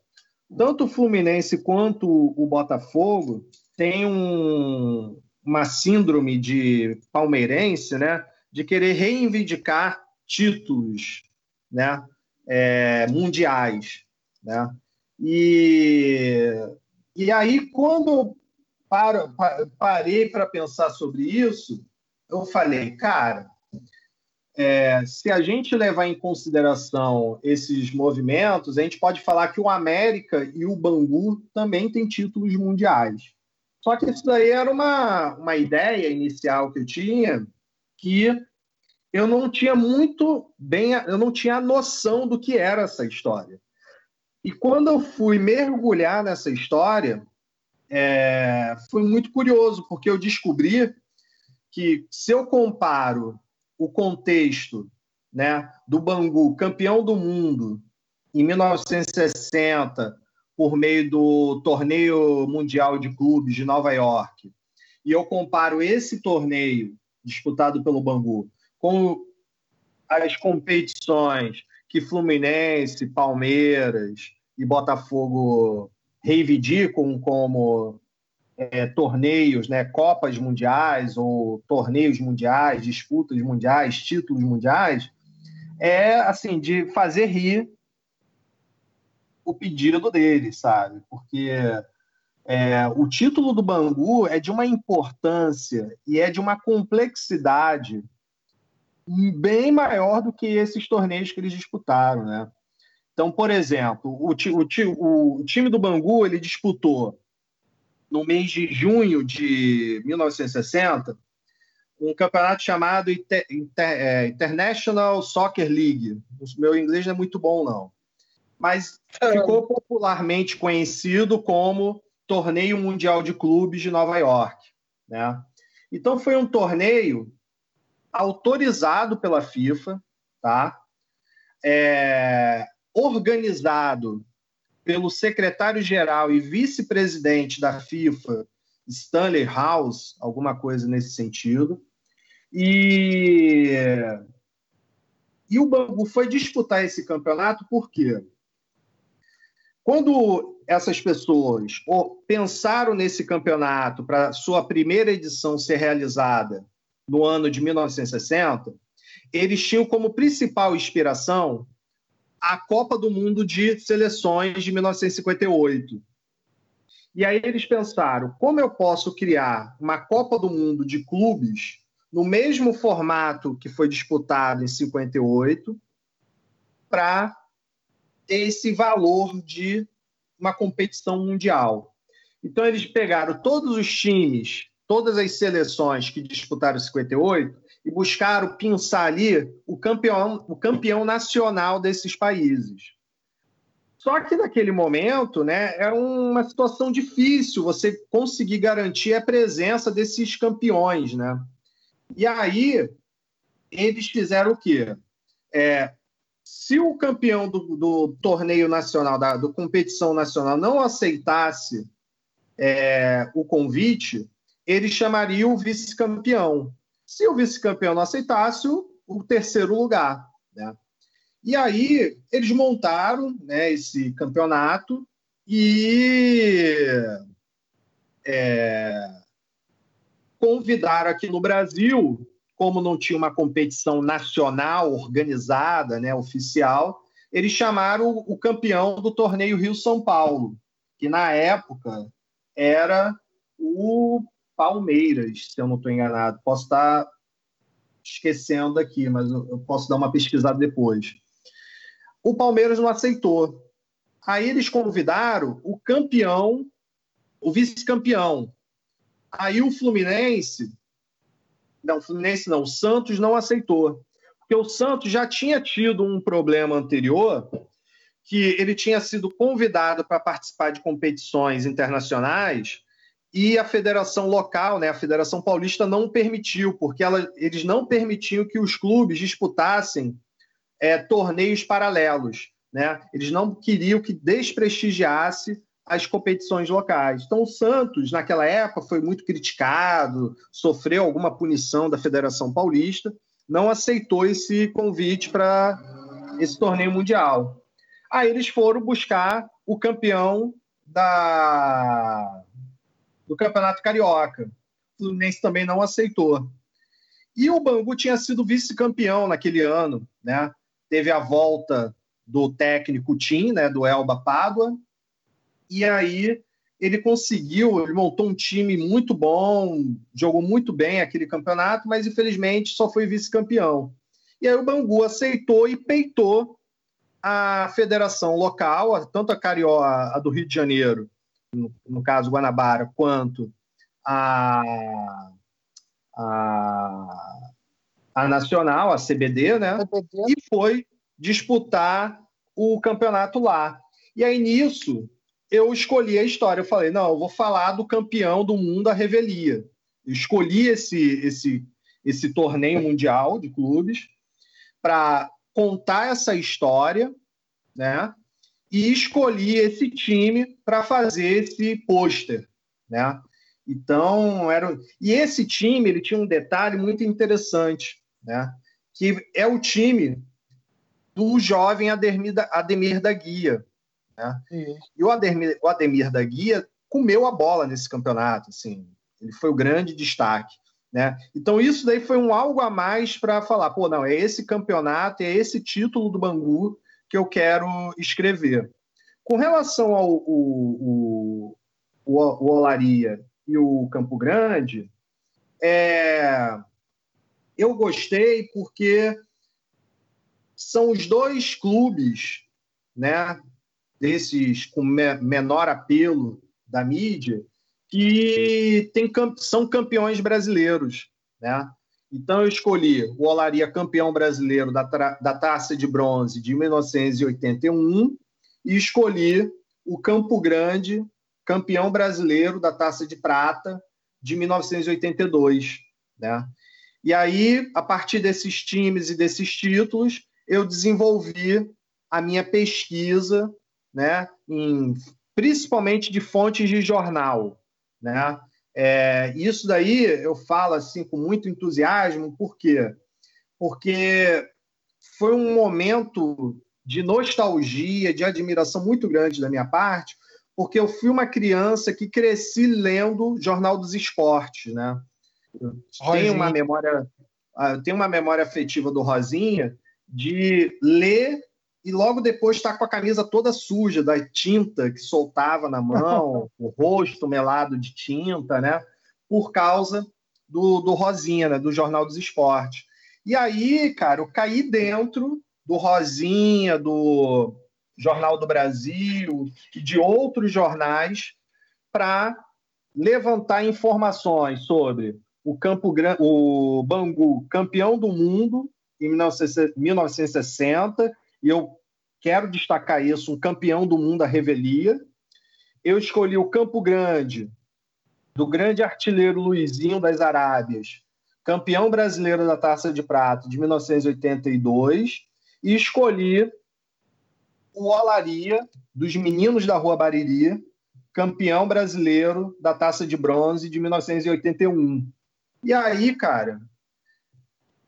tanto o Fluminense quanto o Botafogo têm um, uma síndrome de palmeirense, né? De querer reivindicar títulos né, é, mundiais. Né? E, e aí, quando paro, parei para pensar sobre isso, eu falei, cara, é, se a gente levar em consideração esses movimentos, a gente pode falar que o América e o Bangu também têm títulos mundiais. Só que isso daí era uma, uma ideia inicial que eu tinha que eu não tinha muito bem, eu não tinha a noção do que era essa história. E quando eu fui mergulhar nessa história, é, foi muito curioso, porque eu descobri que se eu comparo o contexto né, do Bangu, campeão do mundo, em 1960, por meio do Torneio Mundial de Clubes de Nova York, e eu comparo esse torneio disputado pelo Bangu com as competições que Fluminense, Palmeiras e Botafogo reivindicam como é, torneios, né, Copas Mundiais ou torneios mundiais, disputas mundiais, títulos mundiais, é assim de fazer rir o pedido dele, sabe? Porque é, o título do Bangu é de uma importância e é de uma complexidade bem maior do que esses torneios que eles disputaram, né? Então, por exemplo, o, o, o time do Bangu ele disputou no mês de junho de 1960 um campeonato chamado Inter, Inter, é, International Soccer League. O meu inglês não é muito bom, não. Mas ficou popularmente conhecido como Torneio Mundial de Clubes de Nova York. Né? Então, foi um torneio autorizado pela FIFA, tá? É, organizado pelo secretário-geral e vice-presidente da FIFA, Stanley House, alguma coisa nesse sentido. E, e o Bangu foi disputar esse campeonato por quê? Quando essas pessoas pensaram nesse campeonato para sua primeira edição ser realizada no ano de 1960, eles tinham como principal inspiração a Copa do Mundo de Seleções de 1958. E aí eles pensaram: como eu posso criar uma Copa do Mundo de clubes no mesmo formato que foi disputado em 58 para ter esse valor de uma competição mundial? Então eles pegaram todos os times, todas as seleções que disputaram 58 e buscaram pensar ali o campeão, o campeão nacional desses países. Só que naquele momento, né, era uma situação difícil você conseguir garantir a presença desses campeões, né? E aí eles fizeram o quê? É, se o campeão do, do torneio nacional, da do competição nacional, não aceitasse é, o convite, ele chamaria o vice-campeão. Se o vice-campeão não aceitasse, o, terceiro lugar. Né? E aí eles montaram né, esse campeonato e é, convidaram aqui no Brasil, como não tinha uma competição nacional organizada, né, oficial, eles chamaram o campeão do torneio Rio São Paulo, que na época era o Palmeiras, se eu não estou enganado. Posso estar esquecendo aqui, mas eu posso dar uma pesquisada depois. O Palmeiras não aceitou. Aí eles convidaram o campeão, o vice-campeão. Aí o Fluminense, não, o Fluminense não, o Santos não aceitou. Porque o Santos já tinha tido um problema anterior, que ele tinha sido convidado para participar de competições internacionais e a federação local, né, a Federação Paulista, não permitiu, porque ela, eles não permitiam que os clubes disputassem é, torneios paralelos. Né? Eles não queriam que desprestigiasse as competições locais. Então, o Santos, naquela época, foi muito criticado, sofreu alguma punição da Federação Paulista, não aceitou esse convite para esse torneio mundial. Aí eles foram buscar o campeão da do Campeonato Carioca. O Fluminense também não aceitou. E o Bangu tinha sido vice-campeão naquele ano, né? Teve a volta do técnico Tim, né, do Elba Pádua, e aí ele conseguiu, ele montou um time muito bom, jogou muito bem aquele campeonato, mas infelizmente só foi vice-campeão. E aí o Bangu aceitou e peitou a federação local, tanto a Carioca, a do Rio de Janeiro, no, no caso Guanabara, quanto a, a, a Nacional, a CBD, né? CBD. E foi disputar o campeonato lá. E aí nisso eu escolhi a história. Eu falei, não, eu vou falar do campeão do mundo, a Revelia. Eu escolhi esse, esse, esse torneio mundial de clubes para contar essa história, né? E escolhi esse time para fazer esse pôster, né? Então, era e esse time, ele tinha um detalhe muito interessante, né? Que é o time do jovem Ademir da, Ademir da Guia, né? E o Ademir, o Ademir da Guia comeu a bola nesse campeonato, assim, ele foi o grande destaque. Né? Então, isso daí foi um algo a mais para falar: pô, não, é esse campeonato, é esse título do Bangu que eu quero escrever. Com relação ao o, o, o Olaria e o Campo Grande, é, eu gostei porque são os dois clubes, né, desses com me, menor apelo da mídia, que tem, são campeões brasileiros, né? Então eu escolhi o Olaria campeão brasileiro da, da Taça de Bronze de 1981 e escolhi o Campo Grande campeão brasileiro da Taça de Prata de 1982, né? E aí, a partir desses times e desses títulos, eu desenvolvi a minha pesquisa, né, em, principalmente de fontes de jornal, né? É, isso daí eu falo assim com muito entusiasmo, por quê? Porque foi um momento de nostalgia, de admiração muito grande da minha parte, porque eu fui uma criança que cresci lendo Jornal dos Esportes, né? Eu tenho uma memória, ah, eu tenho uma memória afetiva do Rosinha de ler e logo depois estar tá com a camisa toda suja da tinta que soltava na mão, o rosto melado de tinta, né? Por causa do, do Rosinha, né? do Jornal dos Esportes. E aí, cara, eu caí dentro do Rosinha, do Jornal do Brasil e de outros jornais para levantar informações sobre o Campo Grande, o Bangu, campeão do mundo em 1960, e eu quero destacar isso, um campeão do mundo a revelia. Eu escolhi o Campo Grande, do grande artilheiro Luizinho das Arábias, campeão brasileiro da Taça de Prata de 1982, e escolhi o Olaria, dos meninos da Rua Bariri, campeão brasileiro da Taça de Bronze de 1981. E aí, cara,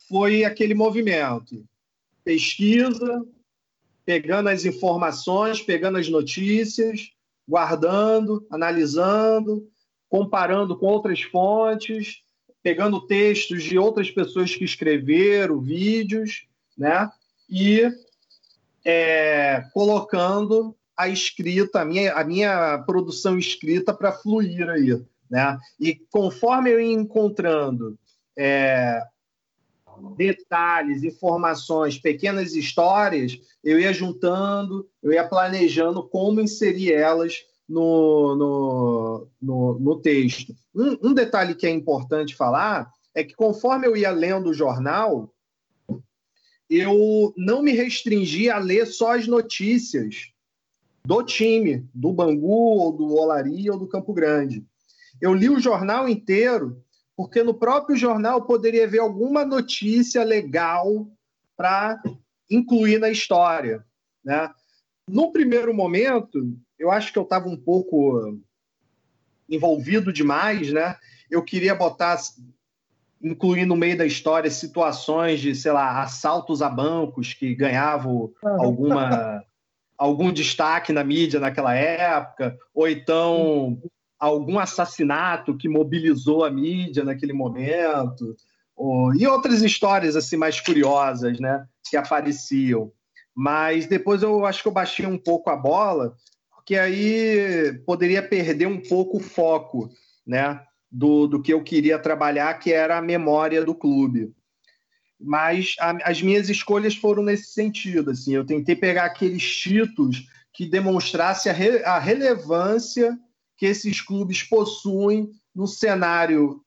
foi aquele movimento. Pesquisa, pegando as informações, pegando as notícias, guardando, analisando, comparando com outras fontes, pegando textos de outras pessoas que escreveram, vídeos, né? E é, colocando a escrita, a minha, a minha produção escrita para fluir aí. Né? E conforme eu ia encontrando é, detalhes, informações, pequenas histórias, eu ia juntando, eu ia planejando como inserir elas no, no, no, no texto. Um, um detalhe que é importante falar é que conforme eu ia lendo o jornal, eu não me restringi a ler só as notícias do time, do Bangu, ou do Olaria, ou do Campo Grande. Eu li o jornal inteiro, porque no próprio jornal poderia ver alguma notícia legal para incluir na história. Né? No primeiro momento, eu acho que eu estava um pouco envolvido demais, né? Eu queria botar incluir no meio da história situações de, sei lá, assaltos a bancos que ganhavam alguma, algum destaque na mídia naquela época, ou então algum assassinato que mobilizou a mídia naquele momento, ou, e outras histórias assim mais curiosas, né, que apareciam. Mas depois eu acho que eu baixei um pouco a bola, porque aí poderia perder um pouco o foco, né? do, do que eu queria trabalhar, que era a memória do clube. Mas a, as minhas escolhas foram nesse sentido. Assim, eu tentei pegar aqueles títulos que demonstrasse a, re, a relevância que esses clubes possuem no cenário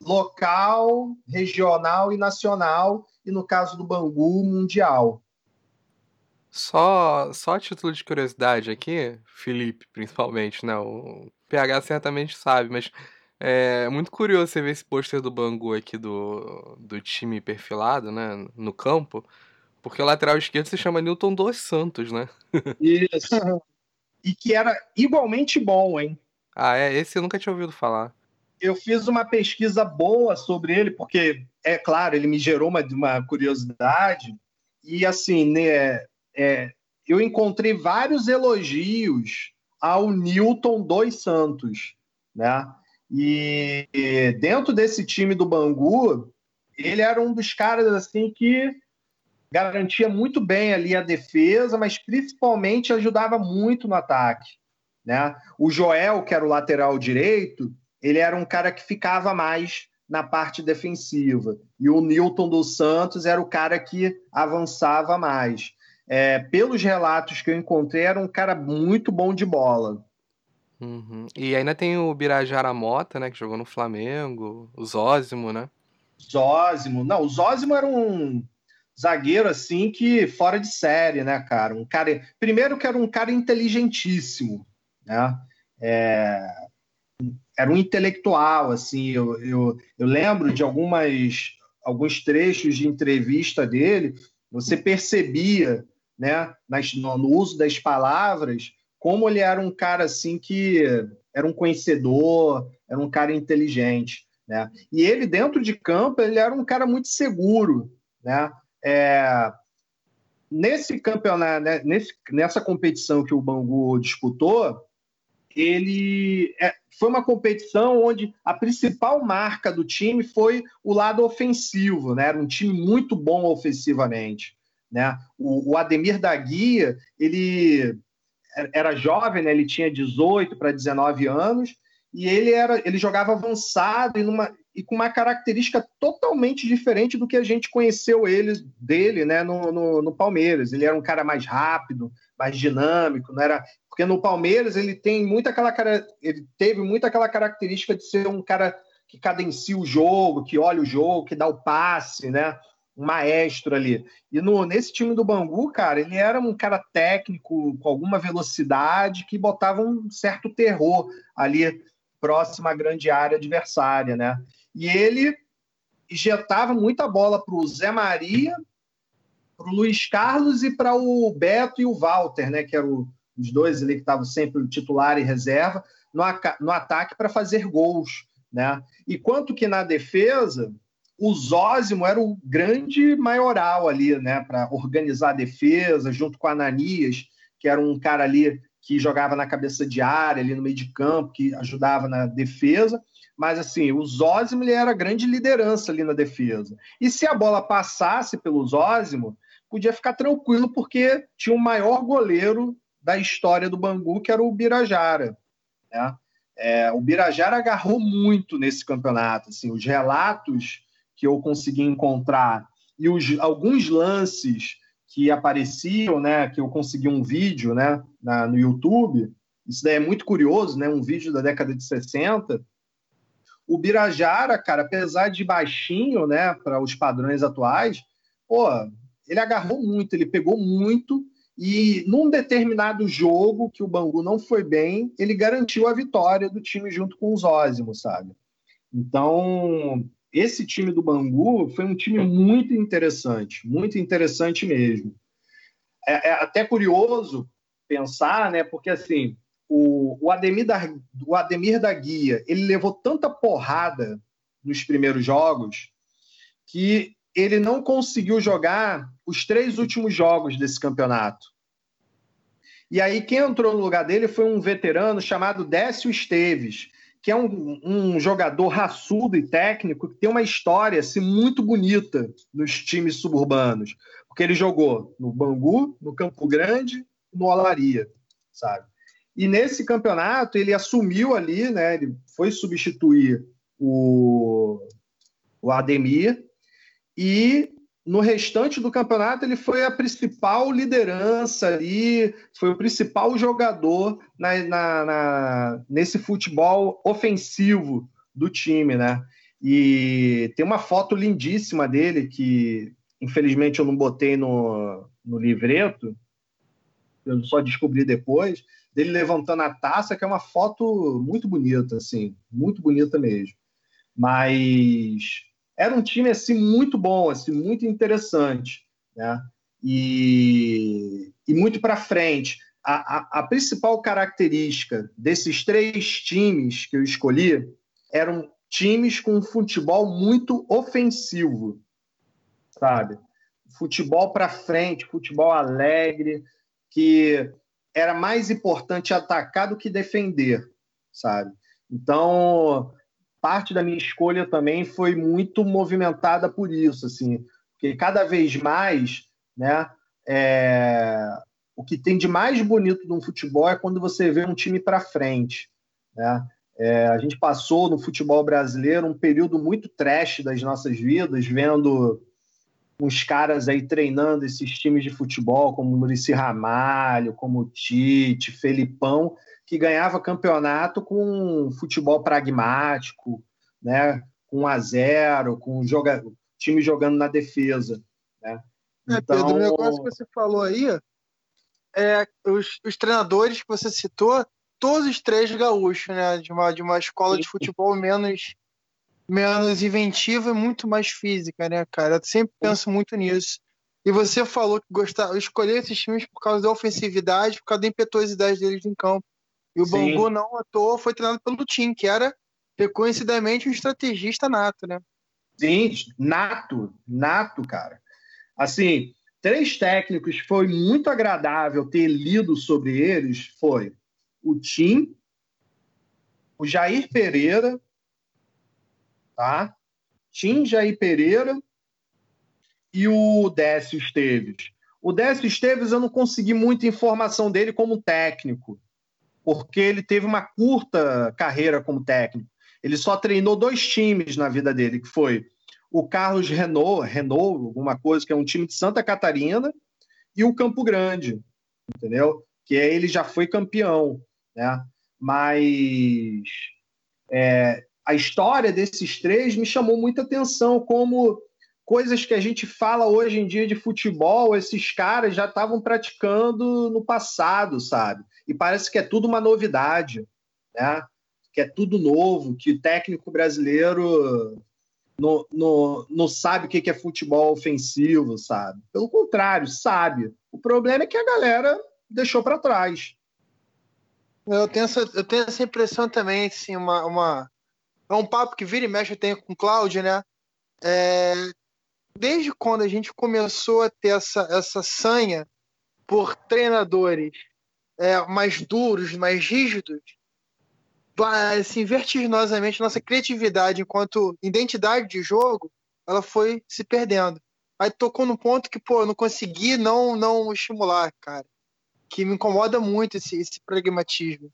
local, regional e nacional, e no caso do Bangu, mundial. Só, só a título de curiosidade aqui, Felipe, principalmente, né? O PH certamente sabe, mas é muito curioso você ver esse pôster do Bangu aqui do, do time perfilado, né? No campo, porque o lateral esquerdo se chama Newton dos Santos, né? Isso. e que era igualmente bom, hein? Ah, é? Esse eu nunca tinha ouvido falar. Eu fiz uma pesquisa boa sobre ele, porque, é claro, ele me gerou uma, uma curiosidade. E, assim, né, é, eu encontrei vários elogios ao Newton dos Santos, né? E dentro desse time do Bangu, ele era um dos caras assim que garantia muito bem ali a defesa, mas principalmente ajudava muito no ataque, né? O Joel, que era o lateral direito, ele era um cara que ficava mais na parte defensiva. E o Newton dos Santos era o cara que avançava mais é, pelos relatos que eu encontrei, era um cara muito bom de bola. Uhum. E ainda tem o Birajara Mota, né, que jogou no Flamengo, o Zózimo, né? Zózimo. Não, o Zózimo era um zagueiro assim que fora de série, né, cara? Um cara, primeiro que era um cara inteligentíssimo, né? É... Era um intelectual, assim. Eu, eu, eu lembro de algumas alguns trechos de entrevista dele. Você percebia né, nas, no, no uso das palavras, como ele era um cara assim que era um conhecedor, era um cara inteligente, né? E ele dentro de campo ele era um cara muito seguro, né? É, nesse campeonato, né, nesse, nessa competição que o Bangu disputou, ele é, foi uma competição onde a principal marca do time foi o lado ofensivo, né? Era um time muito bom ofensivamente. Né? O, o Ademir da Guia, ele era jovem, né? ele tinha 18 para 19 anos, e ele era ele jogava avançado e, numa, e com uma característica totalmente diferente do que a gente conheceu ele dele né? no, no, no Palmeiras. Ele era um cara mais rápido, mais dinâmico, não era porque no Palmeiras ele tem muita aquela cara, ele teve muito aquela característica de ser um cara que cadencia o jogo, que olha o jogo, que dá o passe, né? um maestro ali. E no, nesse time do Bangu, cara, ele era um cara técnico, com alguma velocidade, que botava um certo terror ali próximo à grande área adversária, né? E ele injetava muita bola para o Zé Maria, para o Luiz Carlos e para o Beto e o Walter, né? Que eram os dois ali que estavam sempre titular e reserva, no, no ataque para fazer gols, né? E quanto que na defesa o Zózimo era o grande maioral ali, né, para organizar a defesa, junto com a Ananias, que era um cara ali que jogava na cabeça de área, ali no meio de campo, que ajudava na defesa. Mas, assim, o Zózimo ele era a grande liderança ali na defesa. E se a bola passasse pelo Zózimo, podia ficar tranquilo, porque tinha o maior goleiro da história do Bangu, que era o Birajara. Né? É, o Birajara agarrou muito nesse campeonato. Assim, os relatos que eu consegui encontrar e os, alguns lances que apareciam, né, que eu consegui um vídeo, né, na, no YouTube, isso daí é muito curioso, né, um vídeo da década de 60, o Birajara, cara, apesar de baixinho, né, para os padrões atuais, pô, ele agarrou muito, ele pegou muito e num determinado jogo que o Bangu não foi bem, ele garantiu a vitória do time junto com os Ósimos, sabe? Então, esse time do Bangu foi um time muito interessante, muito interessante mesmo. É, é até curioso pensar, né? Porque assim, o, o, Ademir da, o Ademir da Guia ele levou tanta porrada nos primeiros jogos que ele não conseguiu jogar os três últimos jogos desse campeonato. E aí quem entrou no lugar dele foi um veterano chamado Décio Esteves, que é um, um, jogador raçudo e técnico que tem uma história assim, muito bonita nos times suburbanos. Porque ele jogou no Bangu, no Campo Grande, no Olaria, sabe? E nesse campeonato ele assumiu ali, né? Ele foi substituir o, o Ademir e no restante do campeonato, ele foi a principal liderança ali, foi o principal jogador na, na, na, nesse futebol ofensivo do time, né? E tem uma foto lindíssima dele que, infelizmente, eu não botei no, no livreto, eu só descobri depois, dele levantando a taça, que é uma foto muito bonita, assim, muito bonita mesmo. Mas era um time assim muito bom, assim, muito interessante, né? E, e muito para frente. A, a, a, principal característica desses três times que eu escolhi eram times com futebol muito ofensivo, sabe? Futebol para frente, futebol alegre, que era mais importante atacar do que defender, sabe? Então, parte da minha escolha também foi muito movimentada por isso, assim, porque cada vez mais, né, é... o que tem de mais bonito no futebol é quando você vê um time para frente, né? É, a gente passou no futebol brasileiro um período muito trash das nossas vidas, vendo uns caras aí treinando esses times de futebol, como Murici Ramalho, como Tite, Felipão, que ganhava campeonato com futebol pragmático, né? com 1 a 0 com joga... time jogando na defesa. Né? É, então... Pedro, o negócio que você falou aí, é, os, os treinadores que você citou, todos os três gaúchos, né? De uma, de uma escola de futebol menos menos inventiva e muito mais física, né, cara? Eu sempre penso muito nisso. E você falou que gostava, escolher esses times por causa da ofensividade, por causa da impetuosidade deles em campo. E o Sim. Bangu não à toa foi treinado pelo Tim, que era reconhecidamente um estrategista nato, né? Sim, nato, nato, cara. Assim, três técnicos foi muito agradável ter lido sobre eles foi o Tim, o Jair Pereira tá? Tim Jair Pereira e o Décio Esteves. O Décio Esteves eu não consegui muita informação dele como técnico, porque ele teve uma curta carreira como técnico. Ele só treinou dois times na vida dele, que foi o Carlos Renault, Renault, alguma coisa, que é um time de Santa Catarina, e o Campo Grande, entendeu? Que ele já foi campeão, né? Mas é, a história desses três me chamou muita atenção, como coisas que a gente fala hoje em dia de futebol, esses caras já estavam praticando no passado, sabe? E parece que é tudo uma novidade, né? Que é tudo novo, que o técnico brasileiro não, não, não sabe o que é futebol ofensivo, sabe? Pelo contrário, sabe. O problema é que a galera deixou para trás. Eu tenho, essa, eu tenho essa impressão também, assim, uma, uma, é um papo que vira e mexe eu tenho com o Cláudio, né? É, desde quando a gente começou a ter essa, essa sanha por treinadores é, mais duros, mais rígidos, assim, vertiginosamente, nossa criatividade enquanto identidade de jogo, ela foi se perdendo. Aí tocou no ponto que, pô, eu não consegui não, não estimular, cara. Que me incomoda muito esse, esse pragmatismo.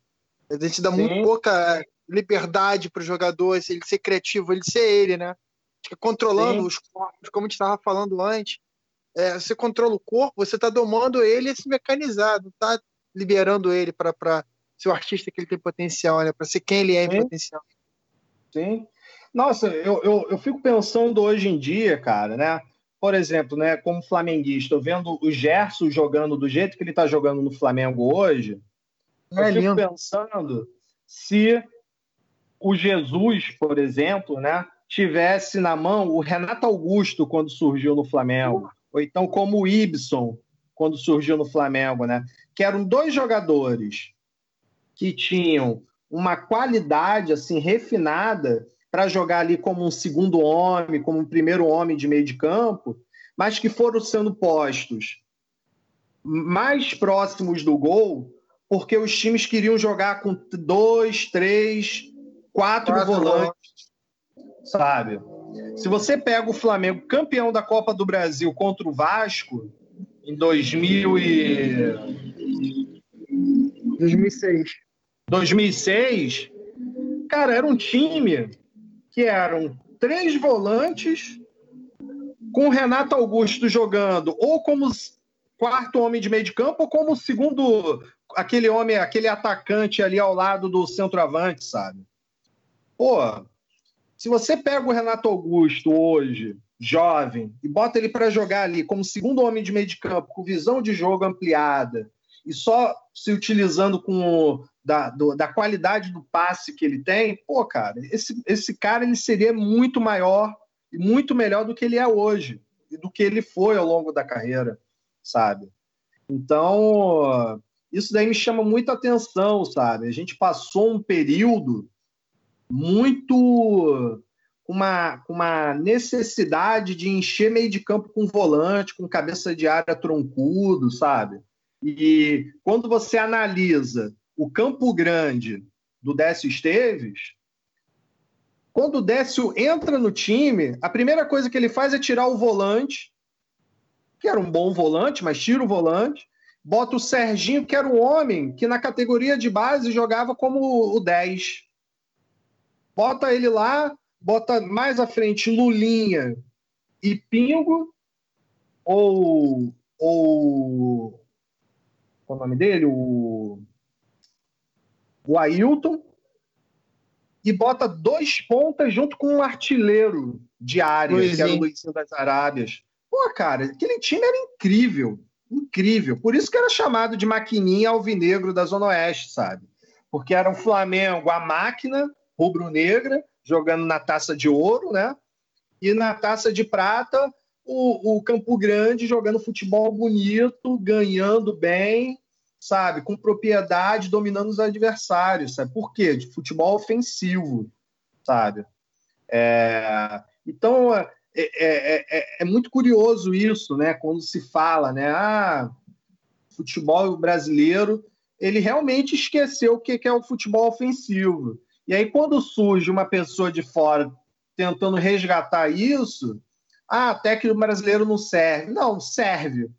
A gente dá Sim. muito pouca liberdade para o jogador, ele ser criativo, ele ser ele, né? Controlando Sim. os corpos, como a gente estava falando antes. É, você controla o corpo, você está domando ele esse mecanizado, está liberando ele para ser o artista que ele tem potencial, né? Para ser quem ele é em Sim. potencial. Sim. Nossa, eu, eu, eu fico pensando hoje em dia, cara, né? Por exemplo, né, como flamenguista, eu vendo o Gerson jogando do jeito que ele está jogando no Flamengo hoje, é eu fico lindo. pensando se o Jesus, por exemplo, né, tivesse na mão o Renato Augusto quando surgiu no Flamengo, ou então como o Ibson quando surgiu no Flamengo, né, que eram dois jogadores que tinham uma qualidade assim refinada para jogar ali como um segundo homem, como um primeiro homem de meio de campo, mas que foram sendo postos mais próximos do gol, porque os times queriam jogar com dois, três quatro, quatro volantes, sabe? Se você pega o Flamengo campeão da Copa do Brasil contra o Vasco em 2000 e... 2006. 2006, cara, era um time que eram três volantes com o Renato Augusto jogando ou como quarto homem de meio de campo ou como segundo aquele homem, aquele atacante ali ao lado do centroavante, sabe? Pô, Se você pega o Renato Augusto hoje, jovem, e bota ele para jogar ali como segundo homem de meio de campo, com visão de jogo ampliada, e só se utilizando com da, do, da qualidade do passe que ele tem, pô, cara, esse, esse cara ele seria muito maior e muito melhor do que ele é hoje, e do que ele foi ao longo da carreira, sabe? Então, isso daí me chama muita atenção, sabe? A gente passou um período muito com uma, uma necessidade de encher meio de campo com volante, com cabeça de área troncudo, sabe? E quando você analisa o Campo Grande do Décio Esteves, quando o Décio entra no time, a primeira coisa que ele faz é tirar o volante, que era um bom volante, mas tira o volante, bota o Serginho, que era um homem que na categoria de base jogava como o 10. Bota ele lá, bota mais à frente Lulinha e Pingo, ou, ou qual é o nome dele? O, o Ailton, e bota dois pontas junto com um artilheiro de área, que era o Luizinho das Arábias. Pô, cara, aquele time era incrível, incrível. Por isso que era chamado de maquininha alvinegro da Zona Oeste, sabe? Porque era o Flamengo, a máquina rubro-negra, jogando na taça de ouro, né? E na taça de prata, o, o Campo Grande jogando futebol bonito, ganhando bem, sabe? Com propriedade, dominando os adversários, sabe? Por quê? De futebol ofensivo, sabe? É... Então, é, é, é, é, muito curioso isso, né? Quando se fala, né? Ah, futebol brasileiro, ele realmente esqueceu o que é o futebol ofensivo. E aí, quando surge uma pessoa de fora tentando resgatar isso, ah, técnico brasileiro não serve. Não, serve.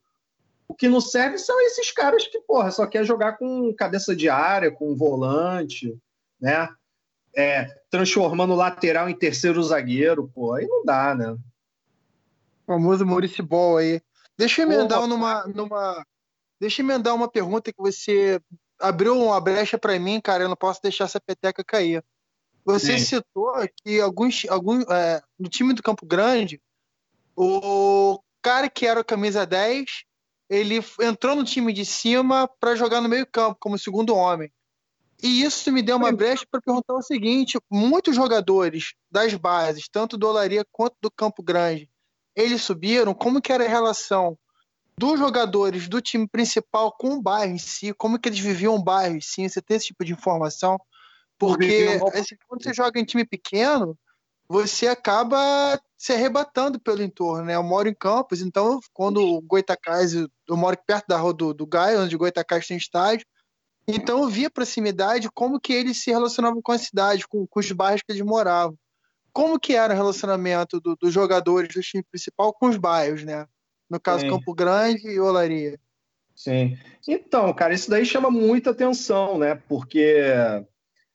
O que não serve são esses caras que, porra, só quer jogar com cabeça de área, com volante, né? É, transformando o lateral em terceiro zagueiro, pô, aí não dá, né? O famoso Maurício Ball aí. Deixa eu emendar numa, numa. Deixa eu emendar uma pergunta que você abriu uma brecha para mim, cara, eu não posso deixar essa peteca cair. Você Sim. citou que alguns, alguns é, no time do Campo Grande, o cara que era o camisa 10, ele entrou no time de cima para jogar no meio-campo como segundo homem. E isso me deu uma brecha para perguntar o seguinte: muitos jogadores das bases, tanto do Olaria quanto do Campo Grande, eles subiram. Como que era a relação dos jogadores do time principal com o bairro em si, como que eles viviam o bairro em si, você tem esse tipo de informação? Porque esse, quando você joga em time pequeno, você acaba se arrebatando pelo entorno, né? Eu moro em Campos, então quando o Goitacás, eu moro perto da rua do, do Gaio, onde o Goitacás tem estádio, então eu via a proximidade, como que eles se relacionavam com a cidade, com, com os bairros que eles moravam. Como que era o relacionamento do, dos jogadores do time principal com os bairros, né? No caso, Sim. Campo Grande e Olaria. Sim. Então, cara, isso daí chama muita atenção, né? Porque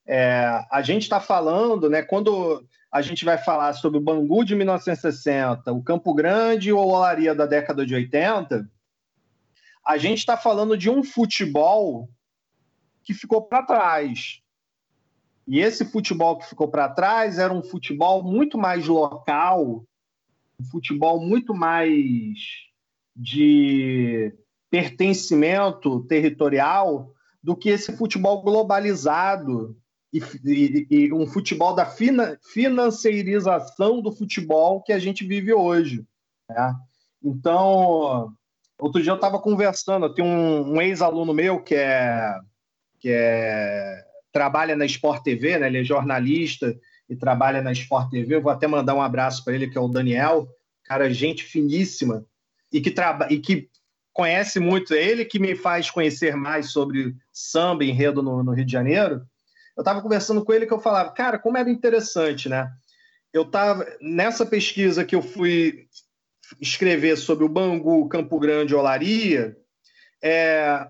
é, a gente está falando, né? Quando a gente vai falar sobre o Bangu de 1960, o Campo Grande ou Olaria da década de 80, a gente está falando de um futebol que ficou para trás. E esse futebol que ficou para trás era um futebol muito mais local, um futebol muito mais de pertencimento territorial do que esse futebol globalizado e, e, e um futebol da fina, financeirização do futebol que a gente vive hoje. Né? Então, outro dia eu estava conversando, tenho um, um ex-aluno meu que é que é trabalha na Sport TV, né? ele é jornalista e trabalha na Sport TV. Eu vou até mandar um abraço para ele, que é o Daniel, cara, gente finíssima e que, traba e que conhece muito. É ele que me faz conhecer mais sobre samba enredo no, no Rio de Janeiro. Eu estava conversando com ele que eu falava, cara, como era interessante, né? Eu estava nessa pesquisa que eu fui escrever sobre o Bangu, Campo Grande, Olaria, é,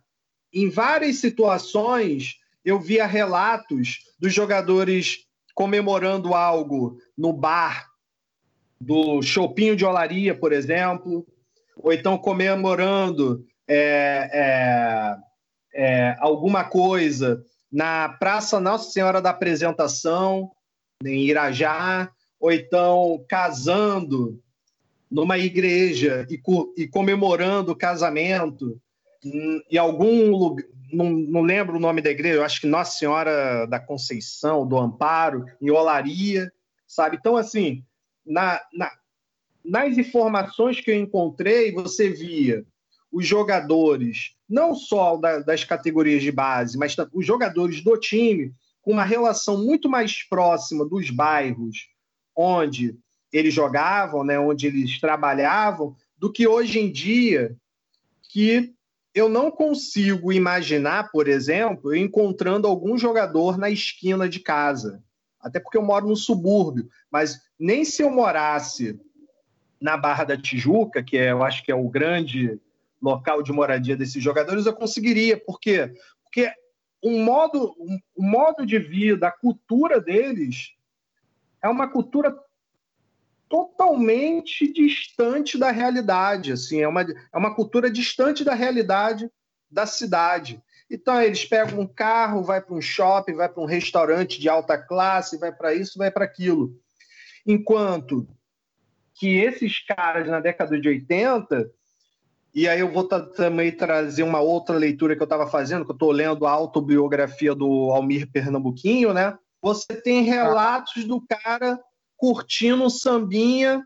em várias situações eu via relatos dos jogadores comemorando algo no bar do Chopinho de Olaria, por exemplo, ou então comemorando é, é, é, alguma coisa na Praça Nossa Senhora da Apresentação, em Irajá, ou então casando numa igreja e, e comemorando o casamento em algum lugar, não, não, lembro o nome da igreja, eu acho que Nossa Senhora da Conceição, do Amparo, em Olaria, sabe? Então, assim, na, na, nas informações que eu encontrei, você via os jogadores, não só da, das categorias de base, mas os jogadores do time, com uma relação muito mais próxima dos bairros onde eles jogavam, né, onde eles trabalhavam, do que hoje em dia, que eu não consigo imaginar, por exemplo, encontrando algum jogador na esquina de casa. Até porque eu moro no subúrbio, mas nem se eu morasse na Barra da Tijuca, que é, eu acho que é o grande local de moradia desses jogadores, eu conseguiria. Por quê? Porque um modo, um, um modo de vida, a cultura deles é uma cultura totalmente distante da realidade, assim, é uma, é uma cultura distante da realidade da cidade. Então eles pegam um carro, vai para um shopping, vai para um restaurante de alta classe, vai para isso, vai para aquilo. Enquanto que esses caras na década de 80 e aí eu vou também trazer uma outra leitura que eu estava fazendo, que eu estou lendo a autobiografia do Almir Pernambuquinho, né? Você tem relatos do cara curtindo sambinha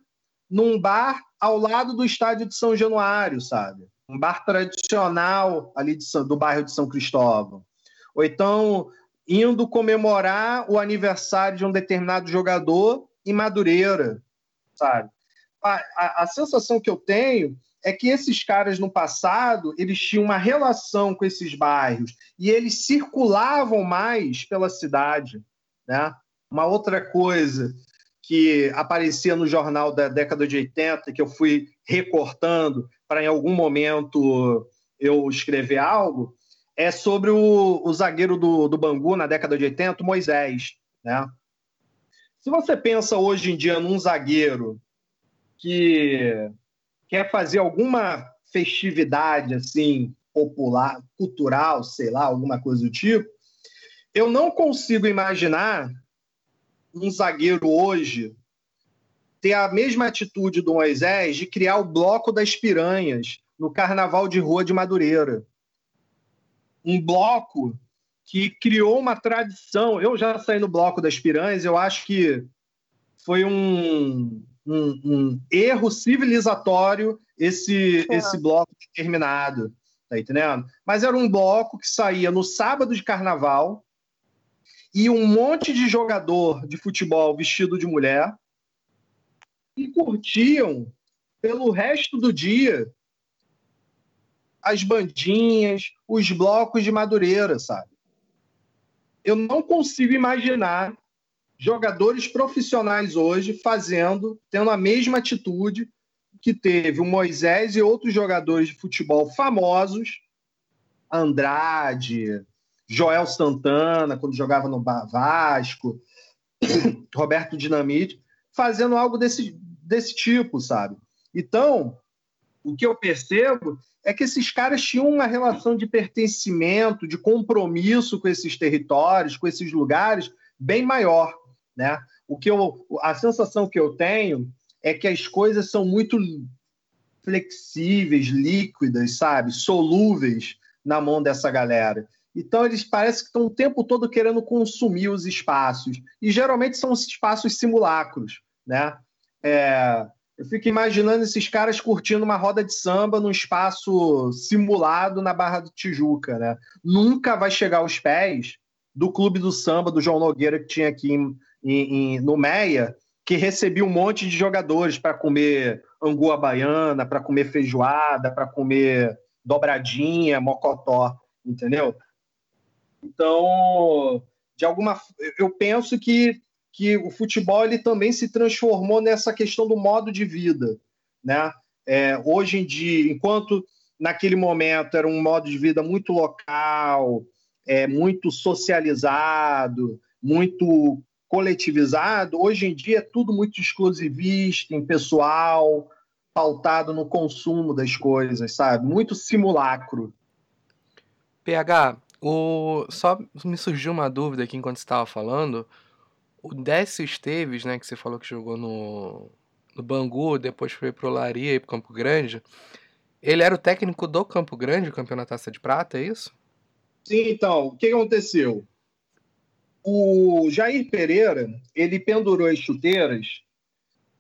num bar ao lado do estádio de São Januário, sabe? Um bar tradicional ali do bairro de São Cristóvão. Ou então indo comemorar o aniversário de um determinado jogador em Madureira, sabe? A, a, a sensação que eu tenho é que esses caras no passado eles tinham uma relação com esses bairros e eles circulavam mais pela cidade, né? Uma outra coisa que aparecia no jornal da década de 80 que eu fui recortando para em algum momento eu escrever algo é sobre o, o zagueiro do, do Bangu na década de 80, Moisés, né? Se você pensa hoje em dia num zagueiro que quer fazer alguma festividade assim popular, cultural, sei lá, alguma coisa do tipo, eu não consigo imaginar um zagueiro hoje ter a mesma atitude do Moisés de criar o bloco das piranhas no Carnaval de Rua de Madureira. Um bloco que criou uma tradição. Eu já saí no bloco das piranhas, eu acho que foi um, um, um erro civilizatório esse, é. esse bloco determinado, tá entendendo? Mas era um bloco que saía no sábado de carnaval e um monte de jogador de futebol vestido de mulher e curtiam pelo resto do dia as bandinhas, os blocos de Madureira, sabe? Eu não consigo imaginar jogadores profissionais hoje fazendo, tendo a mesma atitude que teve o Moisés e outros jogadores de futebol famosos, Andrade, Joel Santana, quando jogava no Vasco, Roberto Dinamite, fazendo algo desse, desse tipo, sabe? Então, o que eu percebo é que esses caras tinham uma relação de pertencimento, de compromisso com esses territórios, com esses lugares, bem maior. Né? O que eu, a sensação que eu tenho é que as coisas são muito flexíveis, líquidas, sabe, solúveis na mão dessa galera. Então eles parecem que estão o tempo todo querendo consumir os espaços e geralmente são espaços simulacros, né? É, eu fico imaginando esses caras curtindo uma roda de samba num espaço simulado na Barra do Tijuca, né? Nunca vai chegar aos pés do clube do samba do João Nogueira que tinha aqui em, em, no Meia, que recebia um monte de jogadores para comer angu baiana, para comer feijoada, para comer dobradinha, mocotó, entendeu? Então, de alguma eu penso que, que o futebol ele também se transformou nessa questão do modo de vida, né? É, hoje em dia, enquanto naquele momento era um modo de vida muito local, é, muito socializado, muito coletivizado, hoje em dia é tudo muito exclusivista, impessoal, pautado no consumo das coisas, sabe? Muito simulacro. PH, o... só me surgiu uma dúvida aqui enquanto estava falando. o Décio Esteves, né, que você falou que jogou no, no Bangu, depois foi pro Laria e pro Campo Grande. Ele era o técnico do Campo Grande, o campeonato Taça de Prata, é isso? Sim, então, o que aconteceu? O Jair Pereira, ele pendurou as chuteiras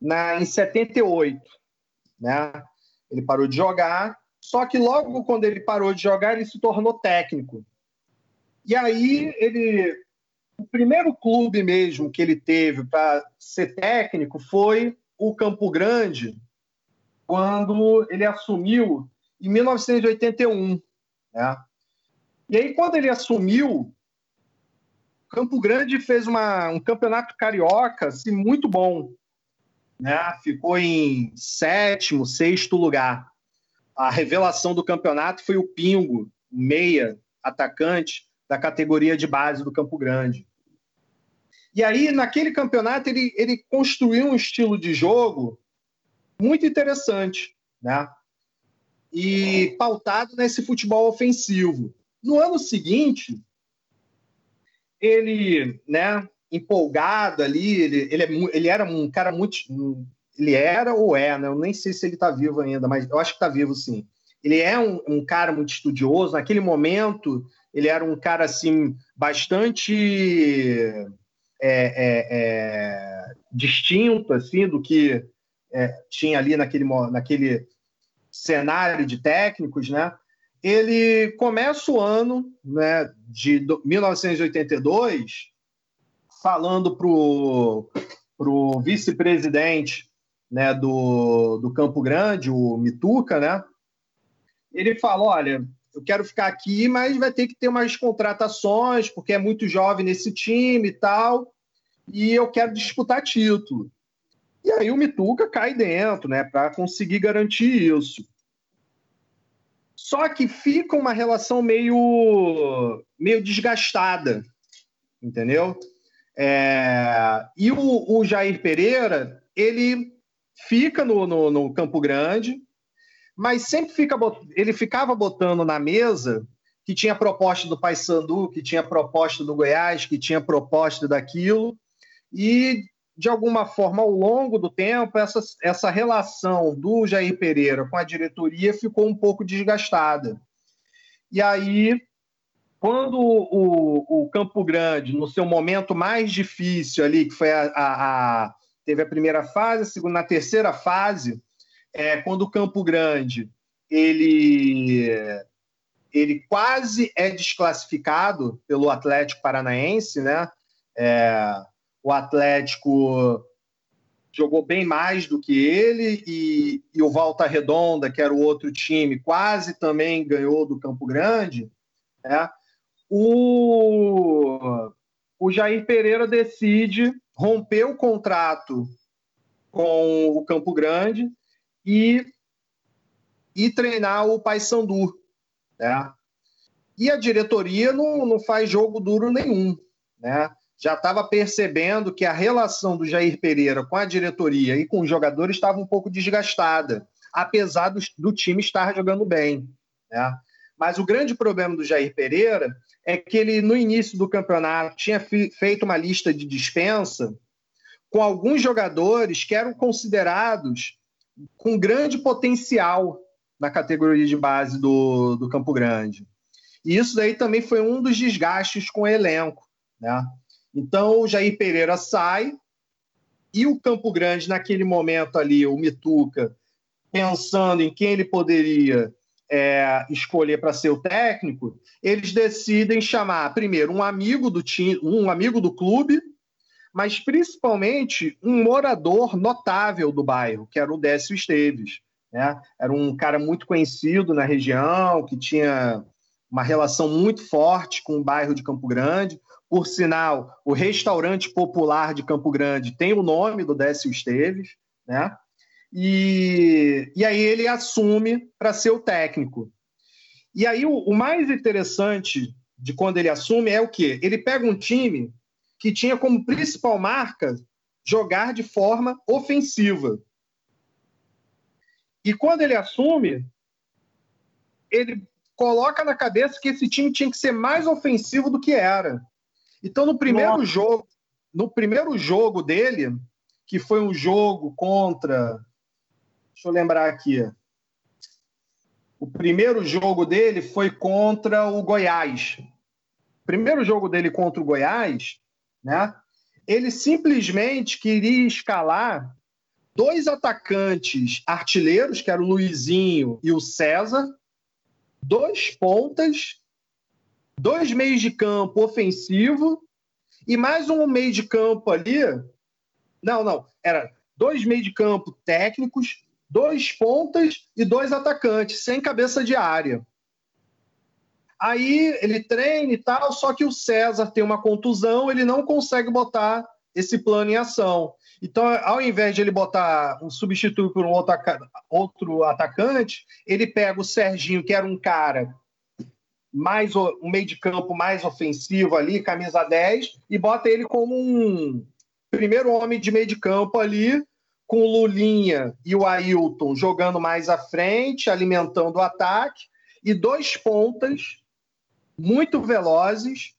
na, em 78, né? Ele parou de jogar, só que logo quando ele parou de jogar, ele se tornou técnico. E aí ele o primeiro clube mesmo que ele teve para ser técnico foi o Campo Grande, quando ele assumiu em 1981. Né? E aí, quando ele assumiu, Campo Grande fez uma, um campeonato carioca assim, muito bom. Né? Ficou em sétimo, sexto lugar. A revelação do campeonato foi o Pingo, meia, atacante da categoria de base do Campo Grande. E aí, naquele campeonato, ele, ele construiu um estilo de jogo muito interessante, né? E pautado nesse futebol ofensivo. No ano seguinte, ele, né, empolgado ali, ele, ele, é, ele era um cara muito. Ele era ou é, né? Eu nem sei se ele está vivo ainda, mas eu acho que está vivo sim. Ele é um, um, cara muito estudioso. Naquele momento, ele era um cara assim bastante é, é, é, distinto assim do que é, tinha ali naquele, naquele cenário de técnicos, né? Ele começa o ano né, de 1982 falando para o vice-presidente né, do, do Campo Grande, o Mituca, né? Ele fala: olha, eu quero ficar aqui, mas vai ter que ter umas contratações, porque é muito jovem nesse time e tal, e eu quero disputar título. E aí o Mituca cai dentro, né, para conseguir garantir isso. Só que fica uma relação meio, meio desgastada, entendeu? É... E o, o, Jair Pereira, ele fica no, no, no Campo Grande, mas sempre fica, ele ficava botando na mesa que tinha proposta do Paysandu, que tinha proposta do Goiás, que tinha proposta daquilo, e de alguma forma, ao longo do tempo, essa, essa relação do Jair Pereira com a diretoria ficou um pouco desgastada. E aí, quando o, o Campo Grande, no seu momento mais difícil ali, que foi a, a, a teve a primeira fase, a segunda, na terceira fase, é, quando o Campo Grande ele, ele quase é desclassificado pelo Atlético Paranaense, né? É, o Atlético jogou bem mais do que ele e, e, o Volta Redonda, que era o outro time, quase também ganhou do Campo Grande. Né? O, o Jair Pereira decide romper o contrato com o Campo Grande e, e treinar o Paysandu. Né? E a diretoria não, não faz jogo duro nenhum. Né? Já estava percebendo que a relação do Jair Pereira com a diretoria e com os jogadores estava um pouco desgastada, apesar do, do time estar jogando bem. Né? Mas o grande problema do Jair Pereira é que ele, no início do campeonato, tinha feito uma lista de dispensa com alguns jogadores que eram considerados com grande potencial na categoria de base do, do Campo Grande. E isso daí também foi um dos desgastes com o elenco. Né? Então o Jair Pereira sai e o Campo Grande, naquele momento ali, o Mituca, pensando em quem ele poderia é, escolher para ser o técnico, eles decidem chamar primeiro um amigo do time, um amigo do clube, mas principalmente um morador notável do bairro, que era o Décio Esteves. Né? Era um cara muito conhecido na região, que tinha uma relação muito forte com o bairro de Campo Grande. Por sinal, o restaurante popular de Campo Grande tem o nome do Décio Esteves, né? E, e aí ele assume para ser o técnico. E aí o, o mais interessante de quando ele assume é o quê? Ele pega um time que tinha como principal marca jogar de forma ofensiva. E quando ele assume, ele coloca na cabeça que esse time tinha que ser mais ofensivo do que era. Então, no primeiro Nossa. jogo, no primeiro jogo dele, que foi um jogo contra. Deixa eu lembrar aqui. O primeiro jogo dele foi contra o Goiás. O primeiro jogo dele contra o Goiás, né? Ele simplesmente queria escalar dois atacantes artilheiros, que eram o Luizinho e o César, dois pontas, dois meios de campo ofensivo e mais um meio de campo ali. Não, não, era dois meios de campo técnicos, dois pontas e dois atacantes, sem cabeça de área. Aí ele treina e tal, só que o César tem uma contusão, ele não consegue botar esse plano em ação. Então, ao invés de ele botar um substituto por um outro, outro atacante, ele pega o Serginho, que era um cara mais um meio de campo mais ofensivo ali, camisa 10, e bota ele como um primeiro homem de meio de campo ali, com o Lulinha e o Ailton jogando mais à frente, alimentando o ataque, e dois pontas muito velozes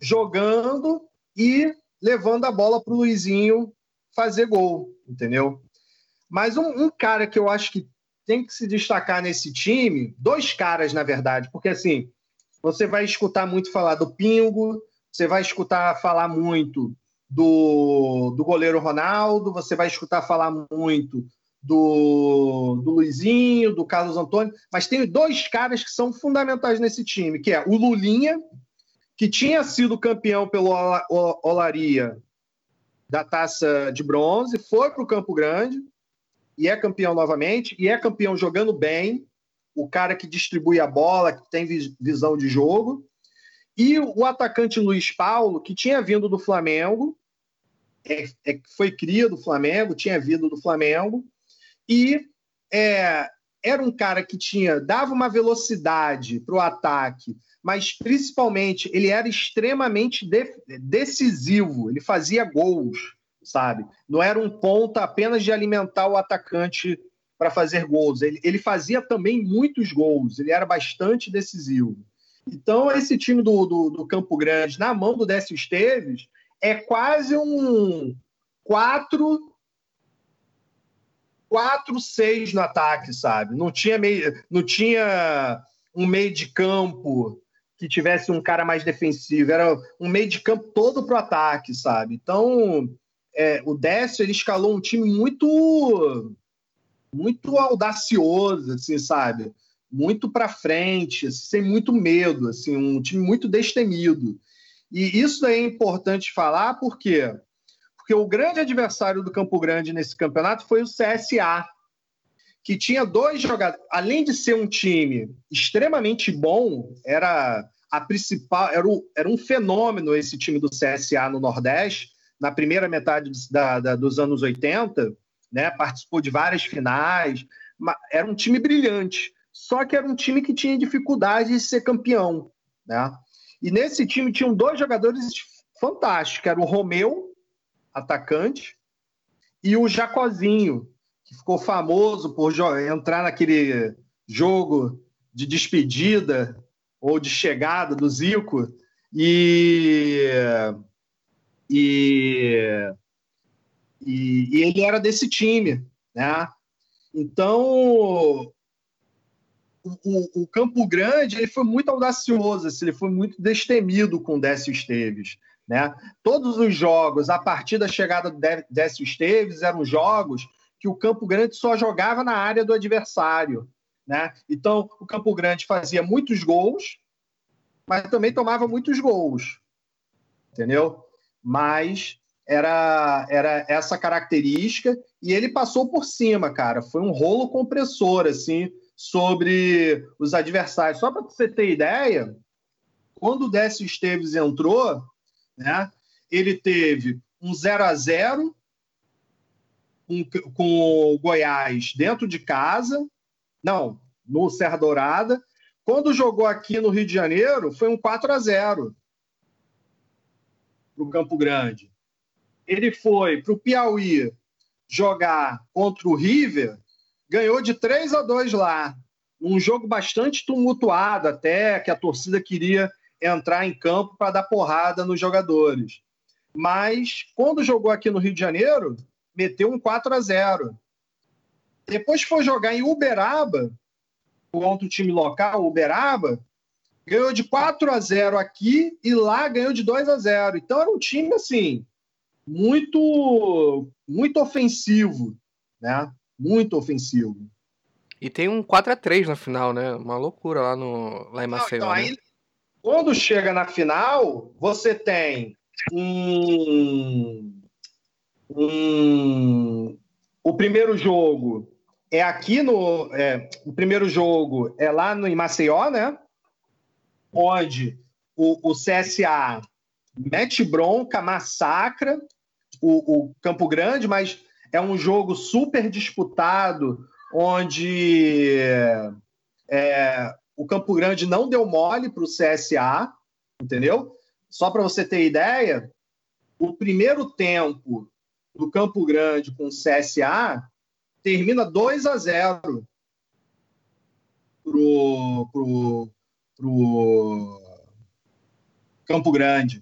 jogando e levando a bola para o Luizinho fazer gol, entendeu? Mas um, um, cara que eu acho que tem que se destacar nesse time, dois caras, na verdade, porque assim, você vai escutar muito falar do Pingo, você vai escutar falar muito do, do goleiro Ronaldo, você vai escutar falar muito do, do Luizinho, do Carlos Antônio, mas tem dois caras que são fundamentais nesse time, que é o Lulinha, que tinha sido campeão pelo Olaria da taça de bronze, foi para o Campo Grande e é campeão novamente, e é campeão jogando bem, o cara que distribui a bola, que tem visão de jogo, e o atacante Luiz Paulo, que tinha vindo do Flamengo, é, é, foi cria do Flamengo, tinha vindo do Flamengo, e é, era um cara que tinha dava uma velocidade para o ataque, mas principalmente ele era extremamente de, decisivo, ele fazia gols, sabe? Não era um ponta apenas de alimentar o atacante para fazer gols, ele, ele fazia também muitos gols, ele era bastante decisivo. Então, esse time do, do, do Campo Grande, na mão do Décio Esteves, é quase um 4 4 6 no ataque, sabe? Não tinha meio, não tinha um meio de campo que tivesse um cara mais defensivo, era um meio de campo todo pro ataque, sabe? Então, é, o Décio ele escalou um time muito muito audacioso, assim, sabe? Muito para frente, assim, sem muito medo, assim, um time muito destemido. E isso é importante falar porque porque o grande adversário do Campo Grande nesse campeonato foi o CSA, que tinha dois jogadores, além de ser um time extremamente bom, era a principal, era, o, era um fenômeno esse time do CSA no Nordeste, na primeira metade da, da, dos anos 80, né? participou de várias finais, era um time brilhante, só que era um time que tinha dificuldade de ser campeão. Né? E nesse time tinham dois jogadores fantásticos, era o Romeu, atacante, e o Jacozinho, que ficou famoso por entrar naquele jogo de despedida ou de chegada do Zico e, e, e, e ele era desse time, né? Então o, o, Campo Grande ele foi muito audacioso, assim, ele foi muito destemido com o Décio Esteves. Né? Todos os jogos, a partir da chegada do Décio Esteves, eram jogos que o Campo Grande só jogava na área do adversário. Né? Então, o Campo Grande fazia muitos gols, mas também tomava muitos gols. Entendeu? Mas era, era essa característica e ele passou por cima, cara. Foi um rolo compressor, assim, sobre os adversários. Só para você ter ideia, quando o Décio Esteves entrou, né, ele teve um 0 a 0 com, com o Goiás dentro de casa, não, no Serra Dourada. Quando jogou aqui no Rio de Janeiro, foi um 4 a 0 para o Campo Grande. Ele foi para o Piauí jogar contra o River, ganhou de 3 a 2 lá. Um jogo bastante tumultuado, até que a torcida queria entrar em campo para dar porrada nos jogadores. Mas quando jogou aqui no Rio de Janeiro, meteu um 4 a 0 Depois foi jogar em Uberaba, contra o time local, Uberaba, ganhou de 4 a 0 aqui e lá ganhou de 2 a 0 Então era um time, assim, muito, muito ofensivo, né? Muito ofensivo. E tem um 4 a 3 na final, né? Uma loucura lá, no, lá em Maceió. Não, então, né? aí, quando chega na final, você tem um, um, o primeiro jogo é aqui no. É, o primeiro jogo é lá no, em Maceió, né? Onde o, o CSA mete bronca, massacra o, o Campo Grande, mas é um jogo super disputado, onde é, o Campo Grande não deu mole para o CSA, entendeu? Só para você ter ideia, o primeiro tempo do Campo Grande com o CSA termina 2 a 0 pro, pro, pro Campo Grande.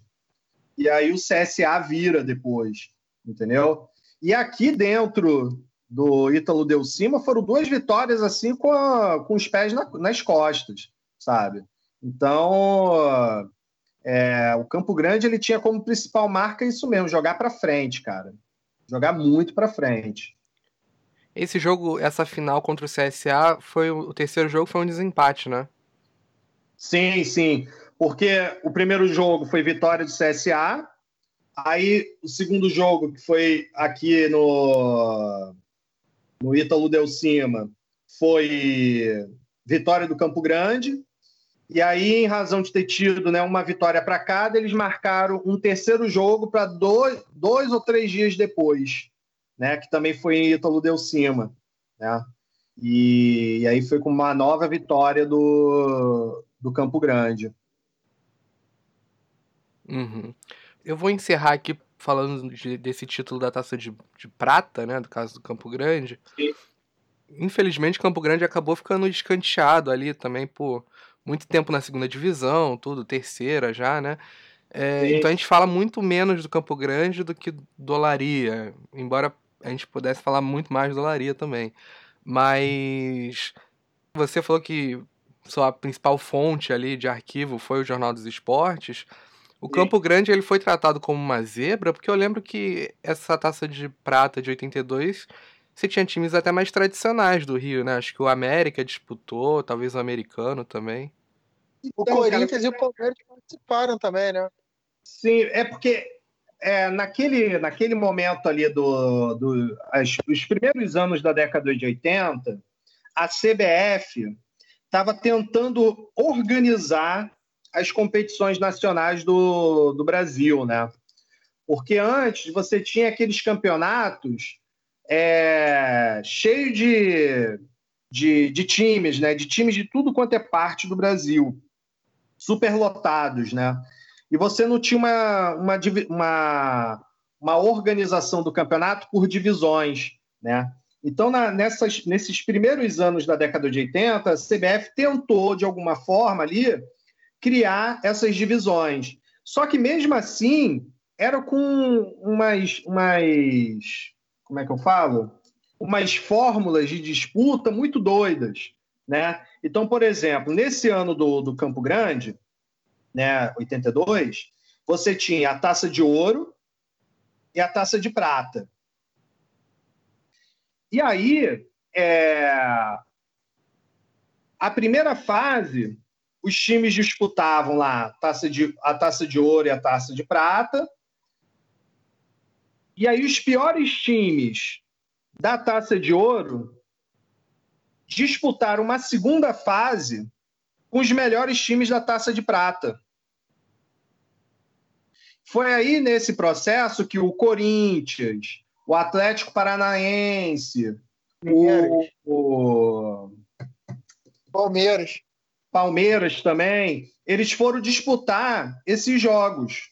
E aí o CSA vira depois, entendeu? E aqui dentro do Ítalo Del Cima foram duas vitórias assim com, a, com os pés na, nas costas, sabe? Então, é, o Campo Grande ele tinha como principal marca isso mesmo, jogar para frente, cara. Jogar muito para frente. Esse jogo, essa final contra o CSA, foi o terceiro jogo foi um desempate, né? Sim, sim. Porque o primeiro jogo foi vitória do CSA, aí o segundo jogo, que foi aqui no, no Ítalo Del Cima, foi vitória do Campo Grande, e aí, em razão de ter tido né, uma vitória para cada, eles marcaram um terceiro jogo para dois, dois ou três dias depois, né, que também foi em Ítalo Del Cima. Né? E, e, aí foi com uma nova vitória do, do Campo Grande. Uhum. Eu vou encerrar aqui falando de, desse título da Taça de, de Prata, né, do caso do Campo Grande. Sim. Infelizmente, Campo Grande acabou ficando escanteado ali também por muito tempo na segunda divisão, tudo, terceira já, né? É, então a gente fala muito menos do Campo Grande do que do Olaria, embora a gente pudesse falar muito mais do Olaria também. Mas você falou que sua principal fonte ali de arquivo foi o Jornal dos Esportes. O Sim. Campo Grande ele foi tratado como uma zebra, porque eu lembro que essa taça de prata de 82 você tinha times até mais tradicionais do Rio, né? Acho que o América disputou, talvez o americano também. O então, Corinthians cara, e o Palmeiras participaram também, né? Sim, é porque é, naquele, naquele momento ali do, do as, os primeiros anos da década de 80, a CBF estava tentando organizar as competições nacionais do, do Brasil, né? Porque antes você tinha aqueles campeonatos é, cheio de, de, de times, né? De times de tudo quanto é parte do Brasil superlotados, né? E você não tinha uma, uma, uma, uma organização do campeonato por divisões, né? Então, na, nessas, nesses primeiros anos da década de 80, a CBF tentou, de alguma forma ali, criar essas divisões. Só que, mesmo assim, era com umas, umas. Como é que eu falo? Umas fórmulas de disputa muito doidas. Né? Então, por exemplo, nesse ano do, do Campo Grande, né, 82, você tinha a taça de ouro e a taça de prata. E aí, é... a primeira fase, os times disputavam lá a taça, de, a taça de ouro e a taça de prata. E aí, os piores times da taça de ouro disputar uma segunda fase com os melhores times da Taça de Prata. Foi aí nesse processo que o Corinthians, o Atlético Paranaense, o Palmeiras, Palmeiras também, eles foram disputar esses jogos,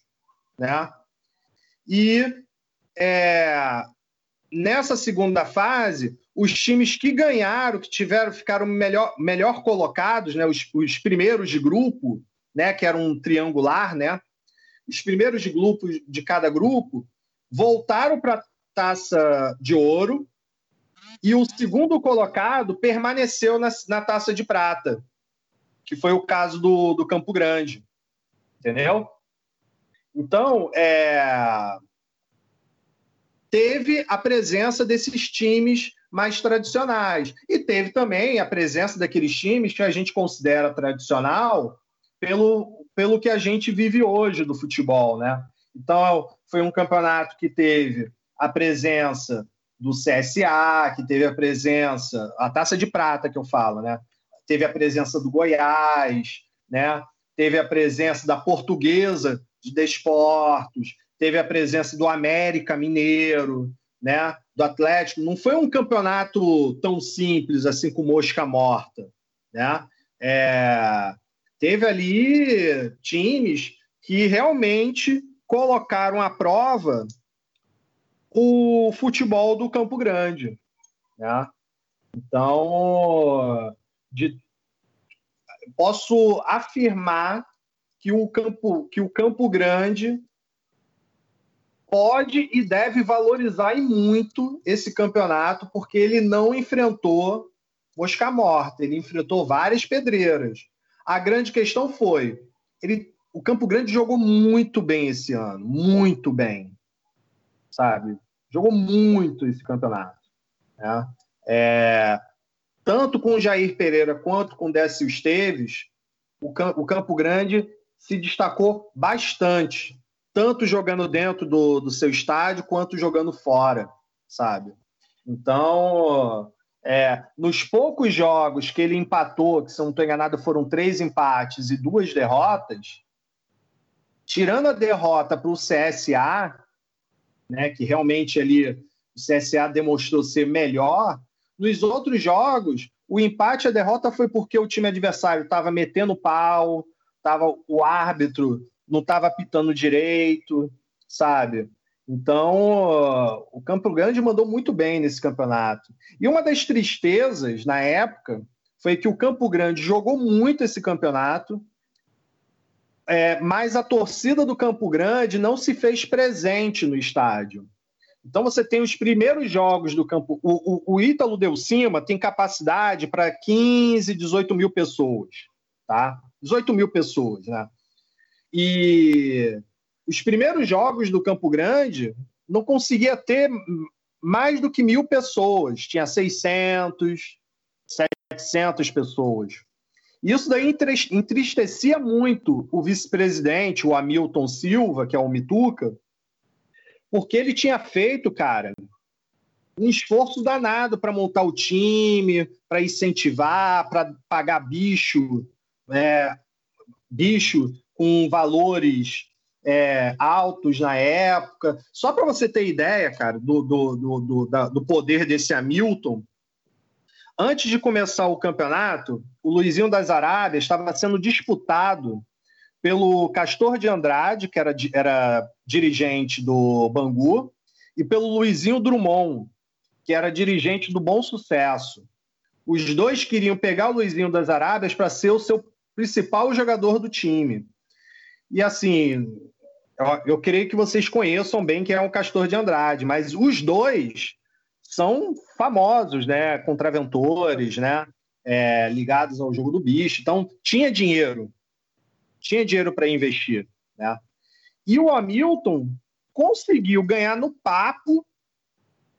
né? E é, nessa segunda fase, os times que ganharam, que tiveram, ficaram melhor, melhor colocados, né, os, os primeiros de grupo, né, que era um triangular, né, os primeiros grupos de cada grupo voltaram para a taça de ouro e o segundo colocado permaneceu na, na taça de prata, que foi o caso do, do Campo Grande. Entendeu? Então, é... teve a presença desses times mais tradicionais. E teve também a presença daqueles times que a gente considera tradicional pelo, pelo que a gente vive hoje do futebol, né? Então, foi um campeonato que teve a presença do CSA, que teve a presença, a taça de prata que eu falo, né? Teve a presença do Goiás, né? Teve a presença da Portuguesa de Desportos, teve a presença do América Mineiro, né? Do Atlético. Não foi um campeonato tão simples assim com mosca morta, né? É... Teve ali times que realmente colocaram à prova o futebol do Campo Grande. Né? Então, de, posso afirmar que o Campo, que o Campo Grande pode e deve valorizar muito esse campeonato, porque ele não enfrentou mosca morta, ele enfrentou várias pedreiras. A grande questão foi, ele, o Campo Grande jogou muito bem esse ano, muito bem, sabe? Jogou muito esse campeonato. Né? É, tanto com o Jair Pereira quanto com Décio Esteves, o, o Campo Grande se destacou bastante, tanto jogando dentro do, do seu estádio quanto jogando fora, sabe? Então, é, nos poucos jogos que ele empatou, que se não estou enganado foram três empates e duas derrotas, tirando a derrota para o CSA, né, que realmente ali o CSA demonstrou ser melhor. Nos outros jogos, o empate e a derrota foi porque o time adversário estava metendo pau, tava, o árbitro não estava pitando direito, sabe? Então, o Campo Grande mandou muito bem nesse campeonato. E uma das tristezas na época foi que o Campo Grande jogou muito esse campeonato, é, mas a torcida do Campo Grande não se fez presente no estádio. Então você tem os primeiros jogos do campo. O, o, o Ítalo Deu Cima tem capacidade para 15, 18 mil pessoas. Tá? 18 mil pessoas, né? E os primeiros jogos do Campo Grande não conseguia ter mais do que mil pessoas. Tinha 600, 700 pessoas. Isso daí entristecia muito o vice-presidente, o Hamilton Silva, que é o Mituca, porque ele tinha feito, cara, um esforço danado para montar o time, para incentivar, para pagar bicho, é, bicho com valores é, altos na época. Só para você ter ideia, cara, do, do, do, do, da, do poder desse Hamilton, Antes de começar o campeonato, o Luizinho das Arábias estava sendo disputado pelo Castor de Andrade, que era, era dirigente do Bangu, e pelo Luizinho Drummond, que era dirigente do Bom Sucesso. Os dois queriam pegar o Luizinho das Arábias para ser o seu principal jogador do time. E assim, eu, eu creio que vocês conheçam bem quem é o Castor de Andrade, mas os dois são famosos, né? Contraventores, né? É, ligados ao jogo do bicho. Então, tinha dinheiro. Tinha dinheiro para investir, né? E o Hamilton conseguiu ganhar no papo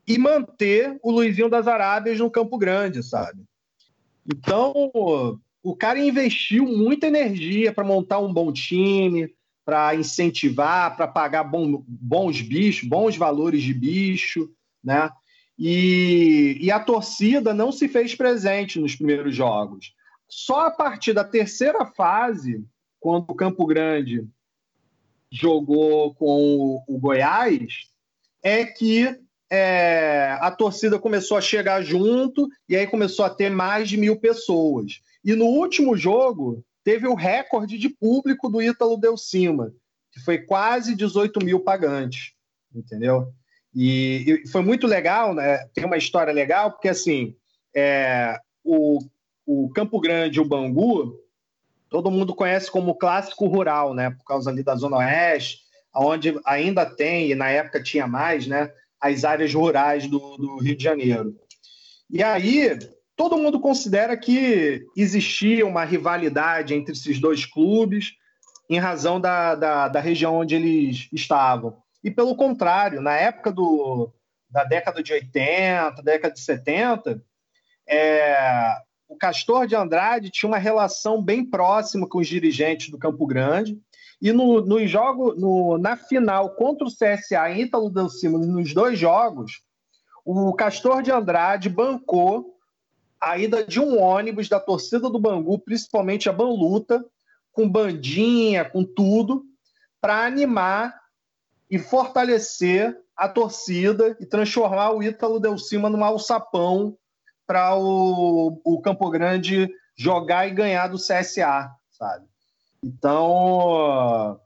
e manter o Luizinho das Arábias no Campo Grande, sabe? Então, o cara investiu muita energia para montar um bom time, para incentivar, para pagar bom, bons bichos, bons valores de bicho, né? E, e a torcida não se fez presente nos primeiros jogos. Só a partir da terceira fase, quando o Campo Grande jogou com o, Goiás, é que é, a torcida começou a chegar junto e aí começou a ter mais de mil pessoas. E no último jogo, teve o recorde de público do Ítalo Del Cima, que foi quase 18 mil pagantes, entendeu? E, e, foi muito legal, né? Tem uma história legal, porque assim, é, o, o Campo Grande e o Bangu, todo mundo conhece como clássico rural, né? Por causa ali da Zona Oeste, onde ainda tem, e na época tinha mais, né? As áreas rurais do, do Rio de Janeiro. E aí, todo mundo considera que existia uma rivalidade entre esses dois clubes em razão da, da, da região onde eles estavam. E pelo contrário, na época do, da década de 80, década de 70, é, o Castor de Andrade tinha uma relação bem próxima com os dirigentes do Campo Grande. E no, no jogo, no, na final contra o CSA em Ítalo Delcimo, nos dois jogos, o Castor de Andrade bancou a ida de um ônibus da torcida do Bangu, principalmente a Banluta, com bandinha, com tudo, para animar e fortalecer a torcida e transformar o Ítalo Del Cima num alçapão para o, o Campo Grande jogar e ganhar do CSA, sabe? Então,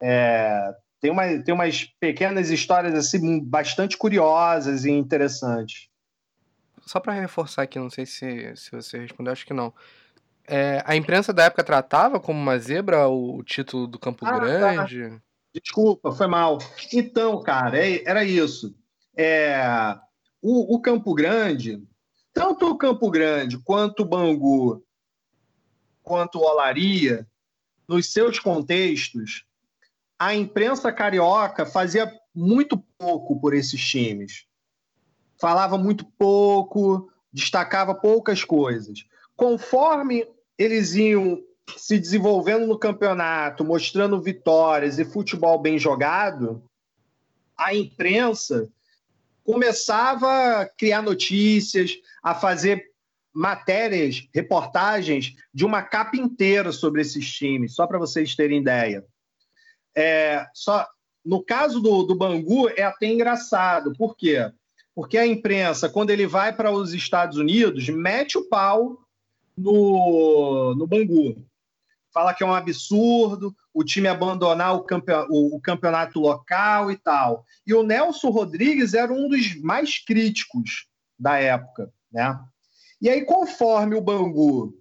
é, tem, uma, tem umas pequenas histórias assim bastante curiosas e interessantes. Só para reforçar aqui, não sei se, se você respondeu, acho que não. É, a imprensa da época tratava como uma zebra o, título do Campo ah, tá. Grande? Tá. Desculpa, foi mal. Então, cara, é, era isso. É, o, o Campo Grande tanto o Campo Grande quanto o Bangu, quanto o Olaria, nos seus contextos, a imprensa carioca fazia muito pouco por esses times. Falava muito pouco, destacava poucas coisas. Conforme eles iam se desenvolvendo no campeonato, mostrando vitórias e futebol bem jogado, a imprensa começava a criar notícias, a fazer matérias, reportagens de uma capa inteira sobre esses times, só para vocês terem ideia. É, só no caso do, do Bangu é até engraçado, por quê? Porque a imprensa, quando ele vai para os Estados Unidos, mete o pau no, no Bangu. Fala que é um absurdo o time abandonar o, campeonato, o, o campeonato local e tal. E o Nelson Rodrigues era um dos mais críticos da época. Né? E aí, conforme o Bangu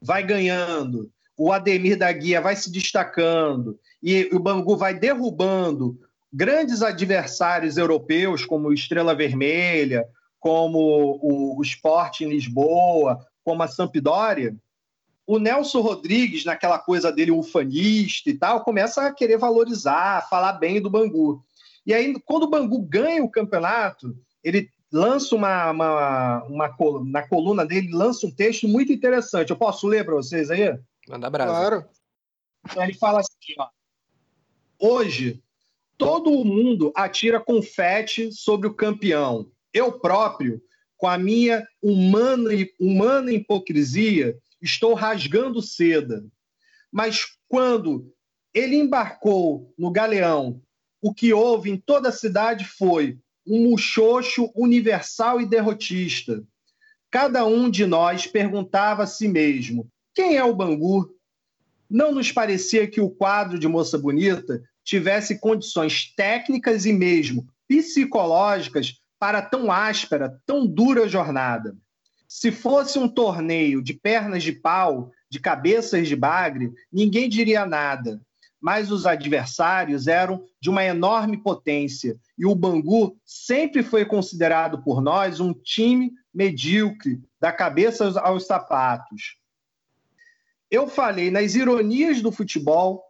vai ganhando, o Ademir da Guia vai se destacando e o Bangu vai derrubando grandes adversários europeus, como o Estrela Vermelha, como o, o Sport em Lisboa, como a Sampdoria, o Nelson Rodrigues, naquela coisa dele ufanista e tal, começa a querer valorizar, falar bem do Bangu. E aí, quando o Bangu ganha o campeonato, ele lança uma, uma, uma, na coluna dele, lança um texto muito interessante. Eu posso ler para vocês aí? Manda brasa. Claro. Então ele fala assim, ó. Hoje, todo o mundo atira confete sobre o campeão. Eu próprio, com a minha humana, humana hipocrisia, estou rasgando seda. Mas quando ele embarcou no galeão, o que houve em toda a cidade foi um muxoxo universal e derrotista. Cada um de nós perguntava a si mesmo: quem é o Bangu? Não nos parecia que o quadro de Moça Bonita tivesse condições técnicas e mesmo psicológicas para tão áspera, tão dura jornada. Se fosse um torneio de pernas de pau, de cabeças de bagre, ninguém diria nada. Mas os adversários eram de uma enorme potência. E o Bangu sempre foi considerado por nós um time medíocre, da cabeça aos sapatos. Eu falei nas ironias do futebol,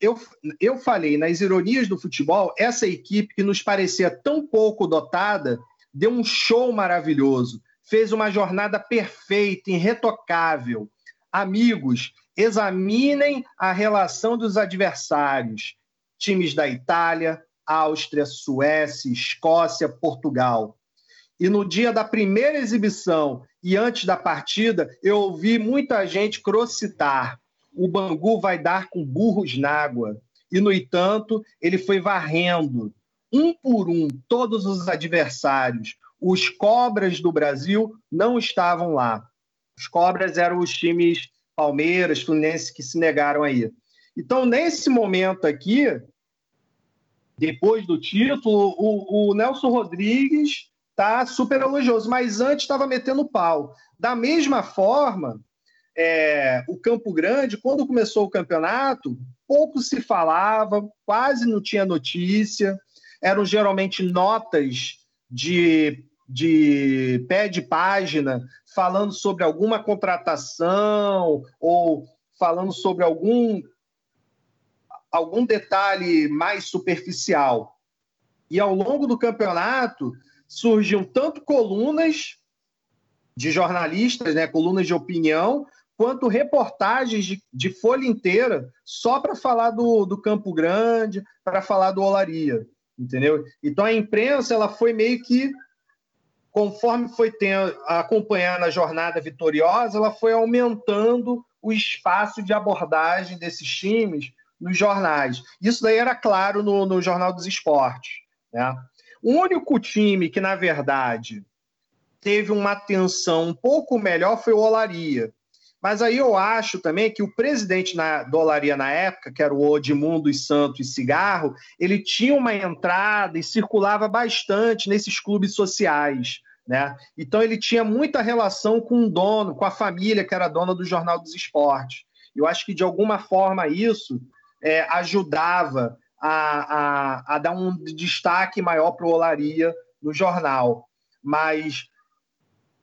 eu, eu falei nas ironias do futebol, essa equipe que nos parecia tão pouco dotada deu um show maravilhoso, fez uma jornada perfeita, irretocável. Amigos, Examinem a relação dos adversários, times da Itália, Áustria, Suécia, Escócia, Portugal. E no dia da primeira exibição e antes da partida, eu ouvi muita gente crocitar: o Bangu vai dar com burros na água. E, no entanto, ele foi varrendo, um por um, todos os adversários. Os Cobras do Brasil não estavam lá. Os Cobras eram os times Palmeiras, Fluminense que se negaram aí. Então, nesse momento aqui, depois do título, o, o Nelson Rodrigues está super elogioso, mas antes estava metendo pau. Da mesma forma, é, o Campo Grande, quando começou o campeonato, pouco se falava, quase não tinha notícia, eram geralmente notas de, de pé de página falando sobre alguma contratação ou falando sobre algum, algum detalhe mais superficial. E ao longo do campeonato surgiam tanto colunas de jornalistas, né, colunas de opinião, quanto reportagens de, de folha inteira só para falar do, do Campo Grande, para falar do Olaria, entendeu? Então a imprensa ela foi meio que conforme foi tendo, acompanhando a jornada vitoriosa, ela foi aumentando o espaço de abordagem desses times nos jornais. Isso daí era claro no, no Jornal dos Esportes. Né? O único time que, na verdade, teve uma atenção um pouco melhor foi o Olaria. Mas aí eu acho também que o presidente na, do Olaria na época, que era o Odmundo e Santos e Cigarro, ele tinha uma entrada e circulava bastante nesses clubes sociais. Né? Então ele tinha muita relação com o dono, com a família que era dona do Jornal dos Esportes. Eu acho que de alguma forma isso é, ajudava a, a, a, dar um destaque maior para o Olaria no jornal. Mas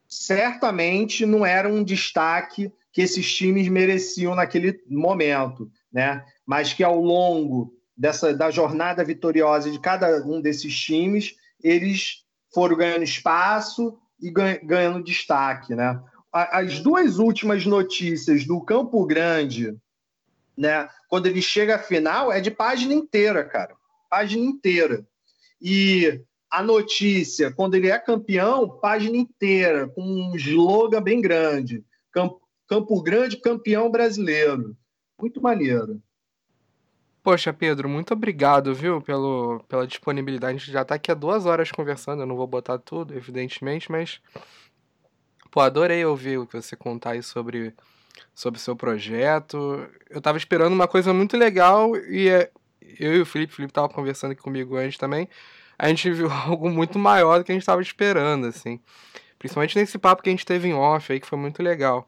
certamente não era um destaque que esses times mereciam naquele momento, né? Mas que ao longo dessa da jornada vitoriosa de cada um desses times, eles foram ganhando espaço e ganhando destaque, né? As duas últimas notícias do Campo Grande né? Quando ele chega à final, é de página inteira, cara. Página inteira. E a notícia, quando ele é campeão, página inteira, com um slogan bem grande. Campo, Grande, campeão brasileiro. Muito maneiro. Poxa, Pedro, muito obrigado, viu, pelo, pela disponibilidade. A gente já está aqui há duas horas conversando, eu não vou botar tudo, evidentemente, mas. Pô, adorei ouvir o que você contar aí sobre sobre o seu projeto. Eu tava esperando uma coisa muito legal e é, eu e o Felipe, o Felipe tava conversando aqui comigo antes também. A gente viu algo muito maior do que a gente tava esperando, assim. Principalmente nesse papo que a gente teve em off aí, que foi muito legal.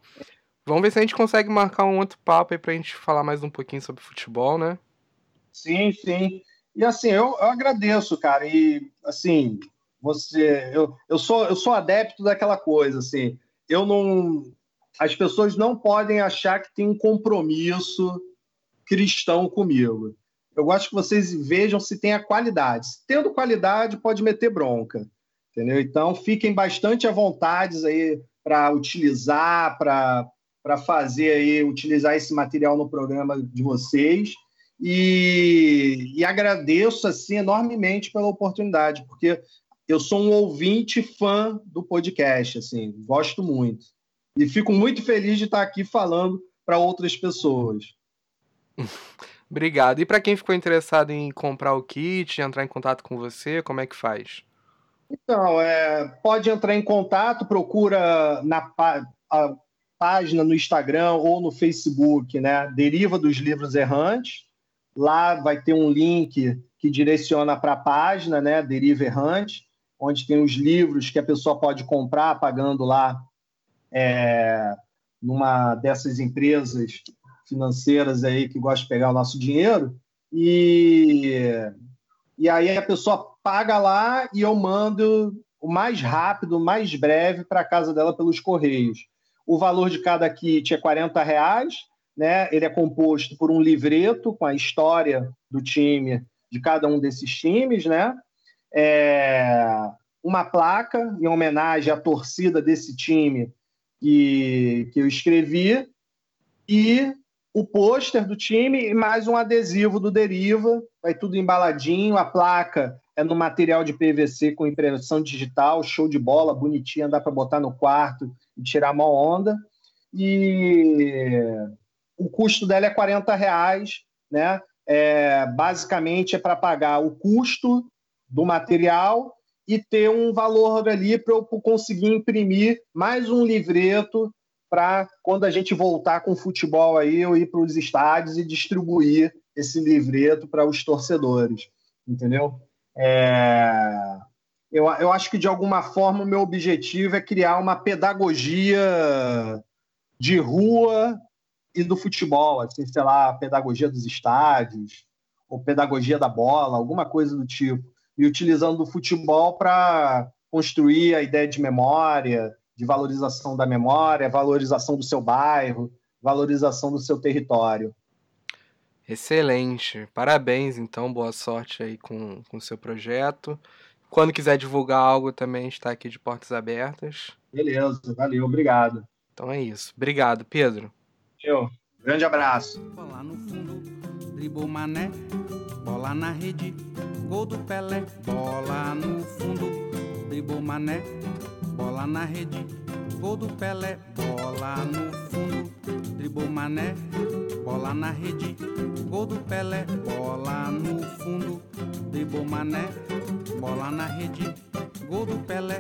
Vamos ver se a gente consegue marcar um outro papo aí pra gente falar mais um pouquinho sobre futebol, né? Sim, sim. E assim, eu, eu agradeço, cara. E assim, você. Eu, eu, sou, eu sou adepto daquela coisa, assim. Eu não as pessoas não podem achar que tem um compromisso cristão comigo. Eu gosto que vocês vejam se tem a qualidade. Tendo qualidade, pode meter bronca. Entendeu? Então, fiquem bastante à vontade aí para utilizar, para fazer aí, utilizar esse material no programa de vocês. E, e agradeço assim enormemente pela oportunidade, porque eu sou um ouvinte fã do podcast, assim, gosto muito. E fico muito feliz de estar aqui falando para outras pessoas. Obrigado. E para quem ficou interessado em comprar o kit, entrar em contato com você, como é que faz? Então, é, pode entrar em contato, procura na página no Instagram ou no Facebook, né? Deriva dos Livros Errantes. Lá vai ter um link que direciona para a página, né? Deriva Errante, onde tem os livros que a pessoa pode comprar pagando lá é, numa dessas empresas financeiras aí que gosta de pegar o nosso dinheiro e, e aí a pessoa paga lá e eu mando o mais rápido, o mais breve para a casa dela pelos correios. O valor de cada kit é 40 reais, né? Ele é composto por um livreto com a história do time, de cada um desses times, né? É uma placa em homenagem à torcida desse time que, que eu escrevi, e o pôster do time e mais um adesivo do Deriva, vai tudo embaladinho, a placa é no material de PVC com impressão digital, show de bola, bonitinha, dá para botar no quarto e tirar uma onda. E o custo dela é 40 reais, né? É, basicamente é para pagar o custo do material e ter um valor ali para eu conseguir imprimir mais um livreto para quando a gente voltar com o futebol aí eu ir para os estádios e distribuir esse livreto para os torcedores, entendeu? É... Eu, eu acho que de alguma forma o meu objetivo é criar uma pedagogia de rua e do futebol, assim, sei lá, pedagogia dos estádios, ou pedagogia da bola, alguma coisa do tipo, e utilizando o futebol para construir a ideia de memória, de valorização da memória, valorização do seu bairro, valorização do seu território. Excelente. Parabéns, então. Boa sorte aí com o seu projeto. Quando quiser divulgar algo também está aqui de portas abertas. Beleza, valeu, obrigado. Então é isso. Obrigado, Pedro. Eu. Grande abraço. Bola no fundo, dribou mané, bola na rede, gol do Pelé. Bola no fundo, dribou mané, bola na rede, gol do Pelé. Bola no fundo, dribou mané, bola na rede, gol do Pelé. Bola no fundo, dribou mané, bola na rede, gol do Pelé.